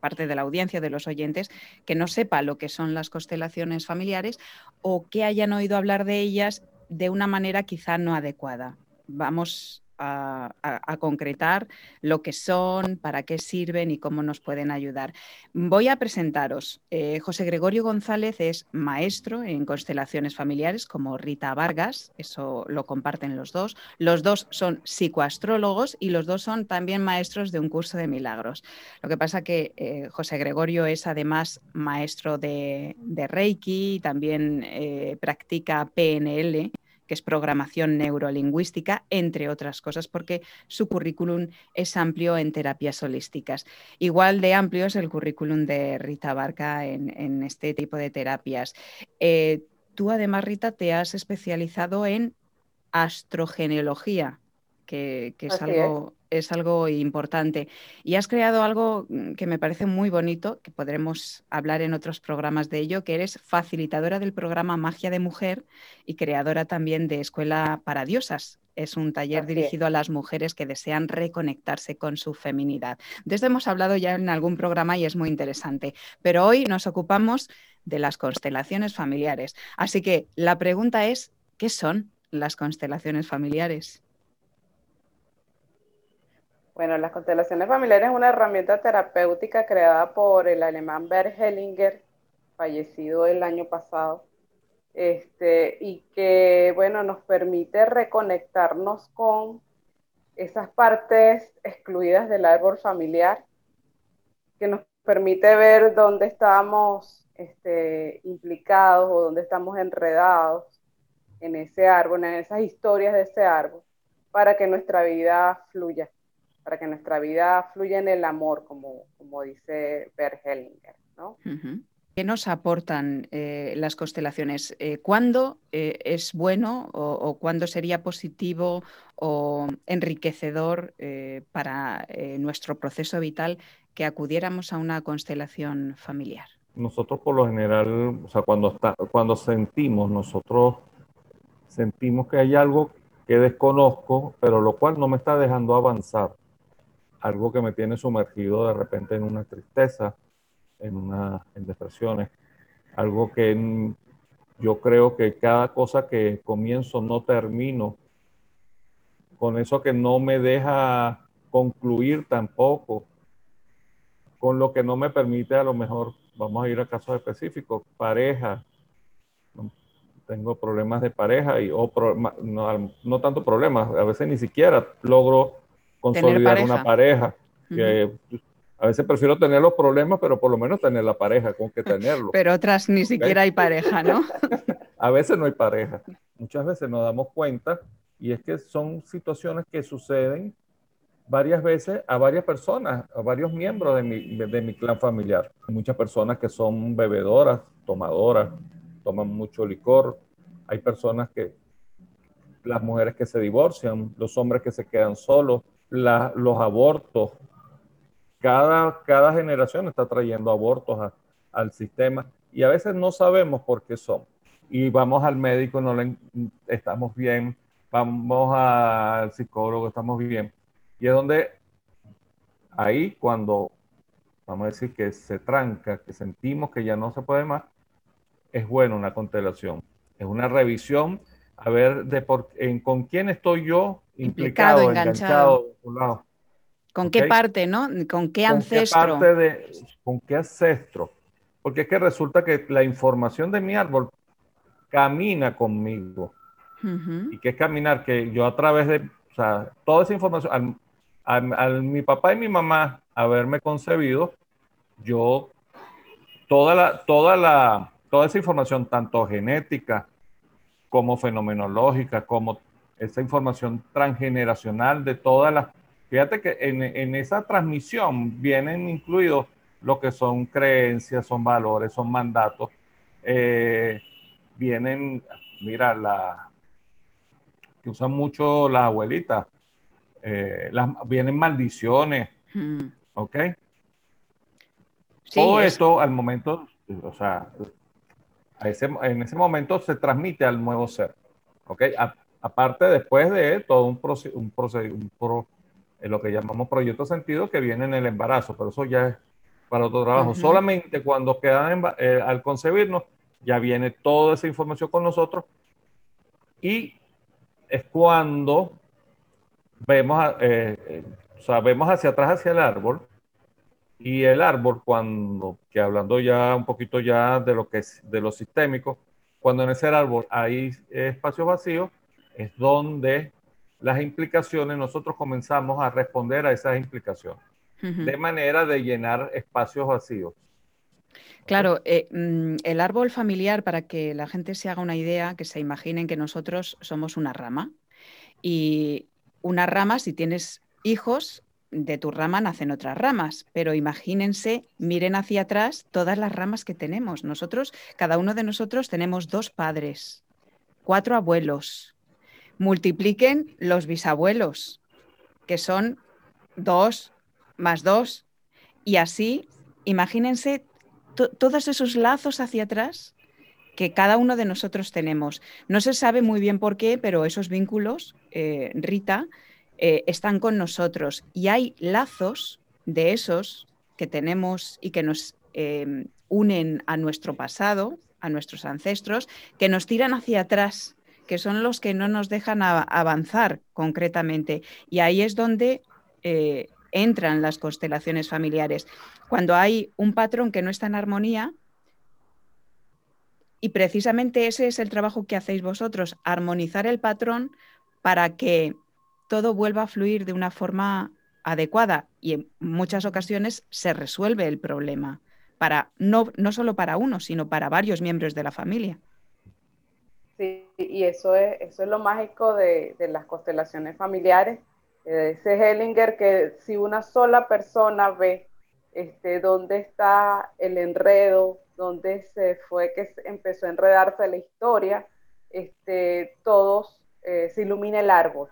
parte de la audiencia, de los oyentes, que no sepa lo que son las constelaciones familiares o que hayan oído hablar de ellas de una manera quizá no adecuada. Vamos a, concretar lo que son, para qué sirven y cómo nos pueden ayudar. Voy a presentaros. Eh, José Gregorio González es maestro en constelaciones familiares, como Rita Vargas, eso lo comparten los dos. Los dos son psicoastrólogos y los dos son también maestros de un curso de milagros. Lo que pasa que eh, José Gregorio es además maestro de, de Reiki, también eh, practica PNL que es programación neurolingüística, entre otras cosas, porque su currículum es amplio en terapias holísticas. Igual de amplio es el currículum de Rita Barca en, en este tipo de terapias. Eh, tú además, Rita, te has especializado en astrogenealogía, que, que es, Así algo, es algo importante. Y has creado algo mm, que me parece muy bonito, que podremos hablar en otros programas de ello, que eres facilitadora del programa Magia de Mujer y creadora también de Escuela para Diosas. Es un taller Así es. dirigido a las mujeres que desean reconectarse con su feminidad. De esto hemos hablado ya en algún programa y es muy interesante. Pero hoy nos ocupamos de las constelaciones familiares. Así que la pregunta es, ¿qué son las constelaciones familiares? Bueno, las constelaciones familiares es una herramienta terapéutica creada por el alemán Bert Hellinger, fallecido el año pasado, este, y que, bueno, nos permite reconectarnos con esas partes excluidas del árbol familiar que nos permite ver dónde estamos este, implicados o dónde estamos enredados en ese árbol, en esas historias de ese árbol, para que nuestra vida fluya, para que nuestra vida fluya en el amor, como, como dice Bert Hellinger. ¿no? ¿Qué nos aportan eh, las constelaciones? Eh, ¿Cuándo eh, es bueno o, cuándo sería positivo o enriquecedor para nuestro proceso vital que acudiéramos a una constelación familiar? Nosotros por lo general, o sea, cuando, está, cuando sentimos, nosotros sentimos que hay algo que desconozco, pero lo cual no me está dejando avanzar. Algo que me tiene sumergido de repente en una tristeza, en, una, en depresiones. Algo que yo creo que cada cosa que comienzo no termino. Con eso que no me deja concluir tampoco. Con lo que no me permite a lo mejor, vamos a ir a casos específicos, pareja. Tengo problemas de pareja y o no, no, tanto problemas, a veces ni siquiera logro consolidar una pareja. que, a veces prefiero tener los problemas, pero por lo menos tener la pareja, con que tenerlo. Pero otras ni siquiera hay pareja, ¿no? a veces no hay pareja. Muchas veces nos damos cuenta y es que son situaciones que suceden varias veces a varias personas, a varios miembros de mi, de mi clan familiar. Hay muchas personas que son bebedoras, tomadoras, toman mucho licor. Hay personas que, las mujeres que se divorcian, los hombres que se quedan solos, los abortos, cada, cada generación está trayendo abortos al sistema y a veces no sabemos por qué son. Y vamos al médico, no le, estamos bien, vamos al psicólogo, estamos bien. Y es donde ahí cuando, vamos a decir que se tranca, que sentimos que ya no se puede más, es bueno una constelación. Es una revisión a ver de por, en, con quién estoy yo implicado, enganchado, enganchado ¿Con qué parte, no? ¿Con qué ancestro? ¿Con qué, parte de, ¿Con qué ancestro? Porque es que resulta que la información de mi árbol camina conmigo. ¿Y qué es caminar? Que yo a través de, o sea, toda esa información, al, mi papá y mi mamá haberme concebido, yo, toda la, toda la, toda esa información, tanto genética como fenomenológica, como esa información transgeneracional de todas las Fíjate que en, esa transmisión vienen incluidos lo que son creencias, son valores, son mandatos. Eh, vienen, mira, la que usan mucho las abuelitas, eh, las, vienen maldiciones, hmm. ¿ok? Todo esto al momento, o sea, en ese momento se transmite al nuevo ser, ¿ok? aparte después de todo un, proceso, un, un, en lo que llamamos proyecto sentido, que viene en el embarazo, pero eso ya es para otro trabajo. Solamente cuando quedan eh, al concebirnos, ya viene toda esa información con nosotros y es cuando vemos, eh, eh, o sea, vemos hacia atrás, hacia el árbol, y el árbol, cuando, que hablando ya un poquito ya de lo que es de lo sistémico, cuando en ese árbol hay espacio vacío, es donde las implicaciones, nosotros comenzamos a responder a esas implicaciones, de manera de llenar espacios vacíos. Claro, eh, mm, el árbol familiar, para que la gente se haga una idea, que se imaginen que nosotros somos una rama. Y una rama, si tienes hijos, de tu rama nacen otras ramas, pero imagínense, miren hacia atrás todas las ramas que tenemos. Nosotros, cada uno de nosotros tenemos dos padres, cuatro abuelos, multipliquen los bisabuelos, que son dos más dos, y así, imagínense todos esos lazos hacia atrás que cada uno de nosotros tenemos. No se sabe muy bien por qué, pero esos vínculos, eh, Rita, eh, están con nosotros y hay lazos de esos que tenemos y que nos eh, unen a nuestro pasado, a nuestros ancestros, que nos tiran hacia atrás que son los que no nos dejan avanzar concretamente. Y ahí es donde eh, entran las constelaciones familiares. Cuando hay un patrón que no está en armonía, y precisamente ese es el trabajo que hacéis vosotros, armonizar el patrón para que todo vuelva a fluir de una forma adecuada y en muchas ocasiones se resuelve el problema, para, no, no solo para uno, sino para varios miembros de la familia. Sí, y eso es, eso es lo mágico de, las constelaciones familiares. Eh, ese Hellinger que si una sola persona ve este, dónde está el enredo, dónde se fue que empezó a enredarse la historia, este, todos eh, se ilumina el árbol.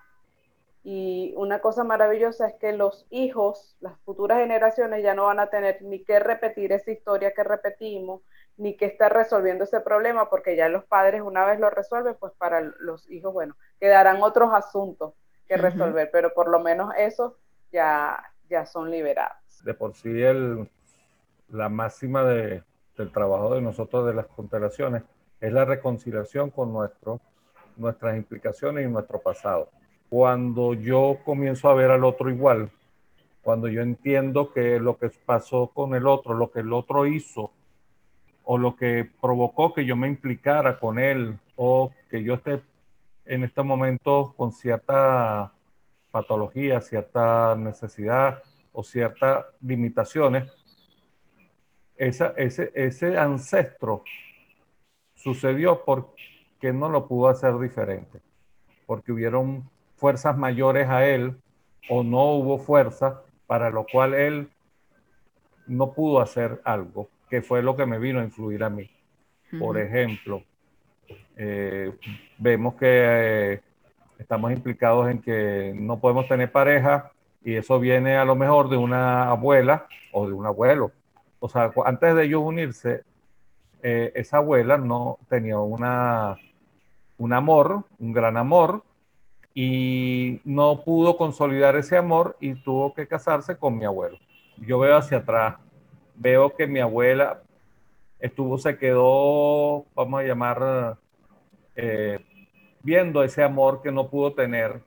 Y una cosa maravillosa es que los hijos, las futuras generaciones ya no van a tener ni que repetir esa historia que repetimos, ni que estar resolviendo ese problema, porque ya los padres una vez lo resuelven, pues para los hijos, bueno, quedarán otros asuntos que resolver, pero por lo menos esos ya, ya son liberados. De por sí el, la máxima de, del trabajo de nosotros de las constelaciones es la reconciliación con nuestro, nuestras implicaciones y nuestro pasado cuando yo comienzo a ver al otro igual, cuando yo entiendo que lo que pasó con el otro, lo que el otro hizo, o lo que provocó que yo me implicara con él, o que yo esté en este momento con cierta patología, cierta necesidad o ciertas limitaciones, esa, ese, ese ancestro sucedió porque no lo pudo hacer diferente, porque hubieron fuerzas mayores a él o no hubo fuerza para lo cual él no pudo hacer algo, que fue lo que me vino a influir a mí. Por ejemplo, eh, vemos que eh, estamos implicados en que no podemos tener pareja y eso viene a lo mejor de una abuela o de un abuelo. O sea, antes de ellos unirse, eh, esa abuela no tenía una, un amor, un gran amor, y no pudo consolidar ese amor y tuvo que casarse con mi abuelo. Yo veo hacia atrás, veo que mi abuela estuvo, se quedó, vamos a llamar, eh, viendo ese amor que no pudo tener.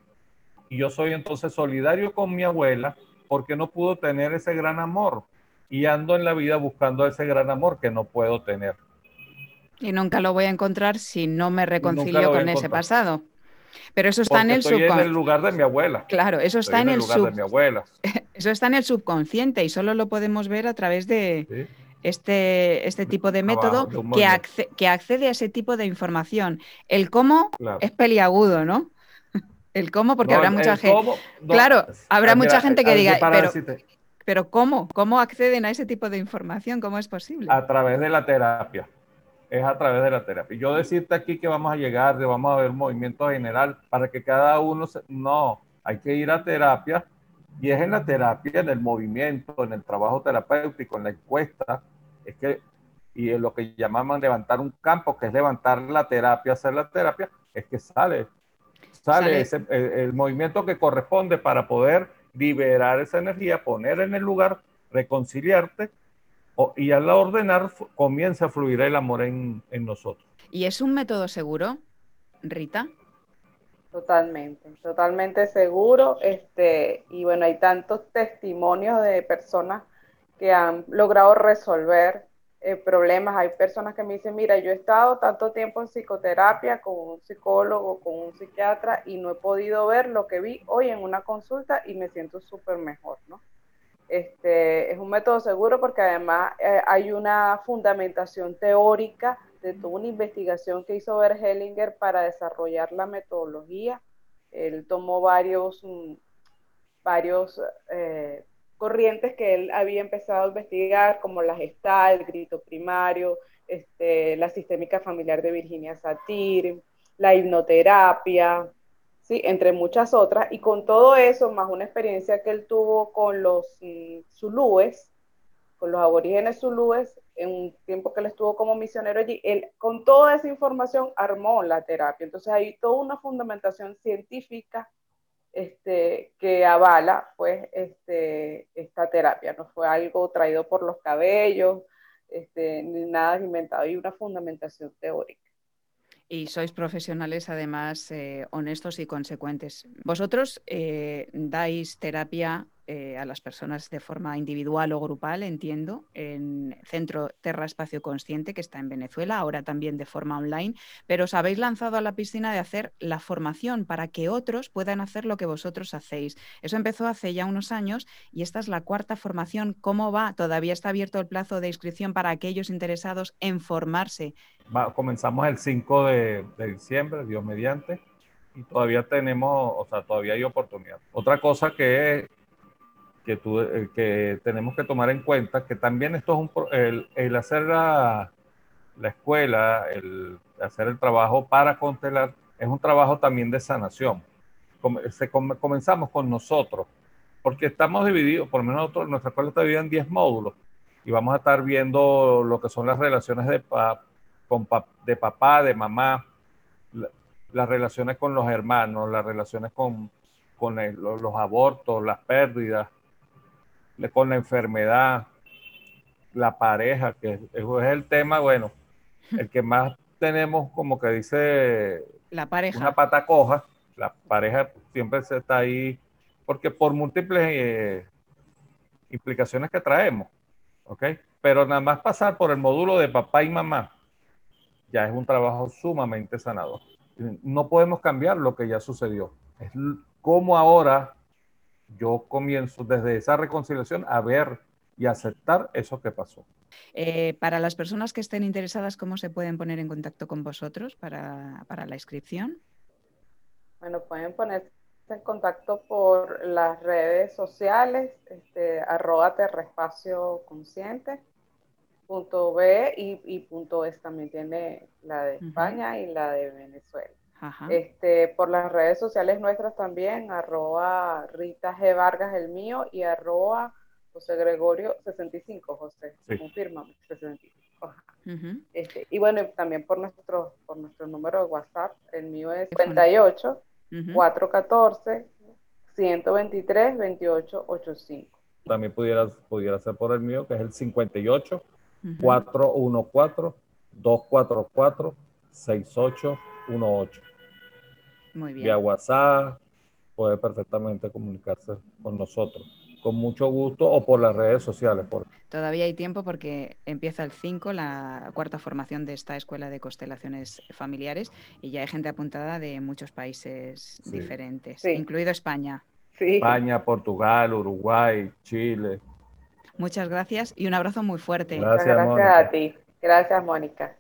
Y yo soy entonces solidario con mi abuela porque no pudo tener ese gran amor. Y ando en la vida buscando ese gran amor que no puedo tener. Y nunca lo voy a encontrar si no me reconcilio con ese pasado. Pero eso está en el subconsciente. en el lugar de mi abuela. Claro, eso está en, el, Eso está en el subconsciente y solo lo podemos ver a través de este, este tipo de método que, que, accede a ese tipo de información. El cómo es peliagudo, ¿no? El cómo, porque habrá mucha gente. claro, habrá mucha gente que diga, pero, pero ¿cómo? ¿Cómo acceden a ese tipo de información? ¿Cómo es posible? A través de la terapia es a través de la terapia. Yo decirte aquí que vamos a llegar, que vamos a ver movimiento general para que cada uno se... No, hay que ir a terapia y es en la terapia, en el movimiento, en el trabajo terapéutico, en la encuesta, es que, y en lo que llamamos levantar un campo, que es levantar la terapia, hacer la terapia, es que sale, sale, Ese, el movimiento que corresponde para poder liberar esa energía, poner en el lugar, reconciliarte y al ordenar comienza a fluir el amor en, nosotros. ¿Y es un método seguro, Rita? Totalmente, totalmente seguro. Este, y bueno, hay tantos testimonios de personas que han logrado resolver eh, problemas. Hay personas que me dicen, mira, yo he estado tanto tiempo en psicoterapia con un psicólogo, con un psiquiatra y no he podido ver lo que vi hoy en una consulta y me siento súper mejor, ¿no? Este, es un método seguro porque además eh, hay una fundamentación teórica de toda una investigación que hizo Bert Hellinger para desarrollar la metodología. Él tomó varios, mm, varios eh, corrientes que él había empezado a investigar, como la gestal, el grito primario, este, la sistémica familiar de Virginia Satir, la hipnoterapia, ¿sí? entre muchas otras, y con todo eso, más una experiencia que él tuvo con los mm, zulúes, con los aborígenes zulúes, en un tiempo que él estuvo como misionero allí, él con toda esa información armó la terapia. Entonces hay toda una fundamentación científica este, que avala pues, este, esta terapia. No fue algo traído por los cabellos, este, ni nada inventado, hay una fundamentación teórica y sois profesionales además eh, honestos y consecuentes. Vosotros eh, dais terapia eh, a las personas de forma individual o grupal, entiendo, en Centro Terra Espacio Consciente, que está en Venezuela, ahora también de forma online, pero os habéis lanzado a la piscina de hacer la formación para que otros puedan hacer lo que vosotros hacéis. Eso empezó hace ya unos años y esta es la cuarta formación. ¿Cómo va? Todavía está abierto el plazo de inscripción para aquellos interesados en formarse. comenzamos el 5 de, de diciembre, Dios mediante y todavía tenemos, o sea, todavía hay oportunidad. Otra cosa que que, tú, eh, tenemos que tomar en cuenta que también esto es un, el, el hacer la, la, escuela, el hacer el trabajo para constelar, es un trabajo también de sanación. Se, comenzamos con nosotros, porque estamos divididos, por lo menos nosotros, nuestra escuela está dividida en 10 módulos y vamos a estar viendo lo que son las relaciones de, con de papá, de mamá, las relaciones con los hermanos, las relaciones con, con los abortos, las pérdidas, con la enfermedad, la pareja, que es el tema, bueno, el que más tenemos como que dice la pareja. una pata coja, la pareja siempre se está ahí, porque por múltiples eh, implicaciones que traemos, ¿ok? Pero nada más pasar por el módulo de papá y mamá, ya es un trabajo sumamente sanador. No podemos cambiar lo que ya sucedió. Es como ahora yo comienzo desde esa reconciliación a ver y aceptar eso que pasó. Eh, para las personas que estén interesadas, ¿cómo se pueden poner en contacto con vosotros para, la inscripción? Bueno, pueden ponerse en contacto por las redes sociales, este, arroba terrespacio consciente. Punto B y, punto es también tiene la de España y la de Venezuela. Este, por las redes sociales nuestras también, arroba Rita G. Vargas el mío y arroba José Gregorio 65, José, sí. 65. este, y bueno, también por nuestro, por nuestro número de WhatsApp, el mío es 58 414 123 28 85. También pudiera, pudiera ser por el mío, que es el 58 414 244 6818. Muy bien. Vía WhatsApp, puede perfectamente comunicarse con nosotros. Con mucho gusto o por las redes sociales. Por... Todavía hay tiempo porque empieza el 5, la cuarta formación de esta escuela de constelaciones familiares, y ya hay gente apuntada de muchos países diferentes, incluido España. España, Portugal, Uruguay, Chile. Muchas gracias y un abrazo muy fuerte. Gracias, gracias a ti. Gracias, Mónica.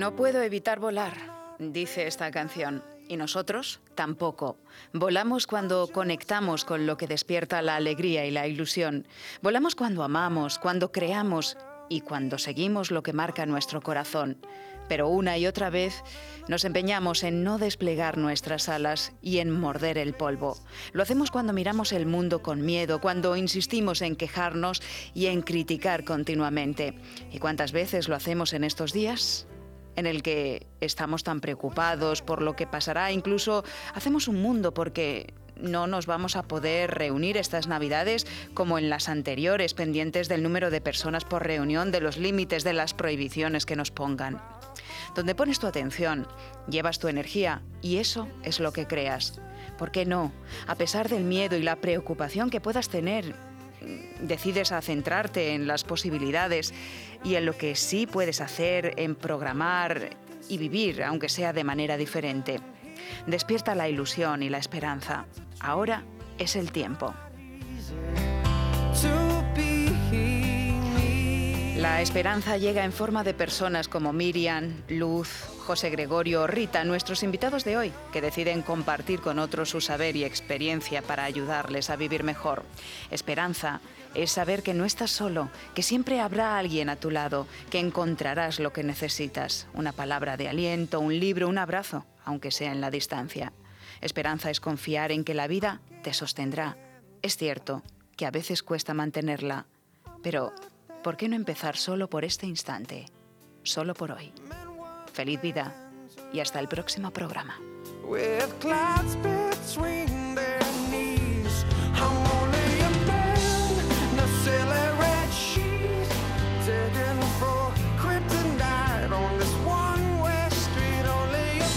No puedo evitar volar, dice esta canción. Y nosotros tampoco. Volamos cuando conectamos con lo que despierta la alegría y la ilusión. Volamos cuando amamos, cuando creamos y cuando seguimos lo que marca nuestro corazón pero una y otra vez nos empeñamos en no desplegar nuestras alas y en morder el polvo. Lo hacemos cuando miramos el mundo con miedo, cuando insistimos en quejarnos y en criticar continuamente. ¿Y cuántas veces lo hacemos en estos días? En el que estamos tan preocupados por lo que pasará, incluso hacemos un mundo porque no nos vamos a poder reunir estas Navidades como en las anteriores, pendientes del número de personas por reunión, de los límites, de las prohibiciones que nos pongan. Donde pones tu atención, llevas tu energía y eso es lo que creas. ¿Por qué no? A pesar del miedo y la preocupación que puedas tener, decides a centrarte en las posibilidades y en lo que sí puedes hacer, en programar y vivir, aunque sea de manera diferente. Despierta la ilusión y la esperanza. Ahora es el tiempo. La esperanza llega en forma de personas como Miriam, Luz, José Gregorio Rita, nuestros invitados de hoy, que deciden compartir con otros su saber y experiencia para ayudarles a vivir mejor. Esperanza es saber que no estás solo, que siempre habrá alguien a tu lado, que encontrarás lo que necesitas, una palabra de aliento, un libro, un abrazo, aunque sea en la distancia. Esperanza es confiar en que la vida te sostendrá. Es cierto que a veces cuesta mantenerla, pero ¿por qué no empezar solo por este instante? Solo por hoy. Feliz vida y hasta el próximo programa.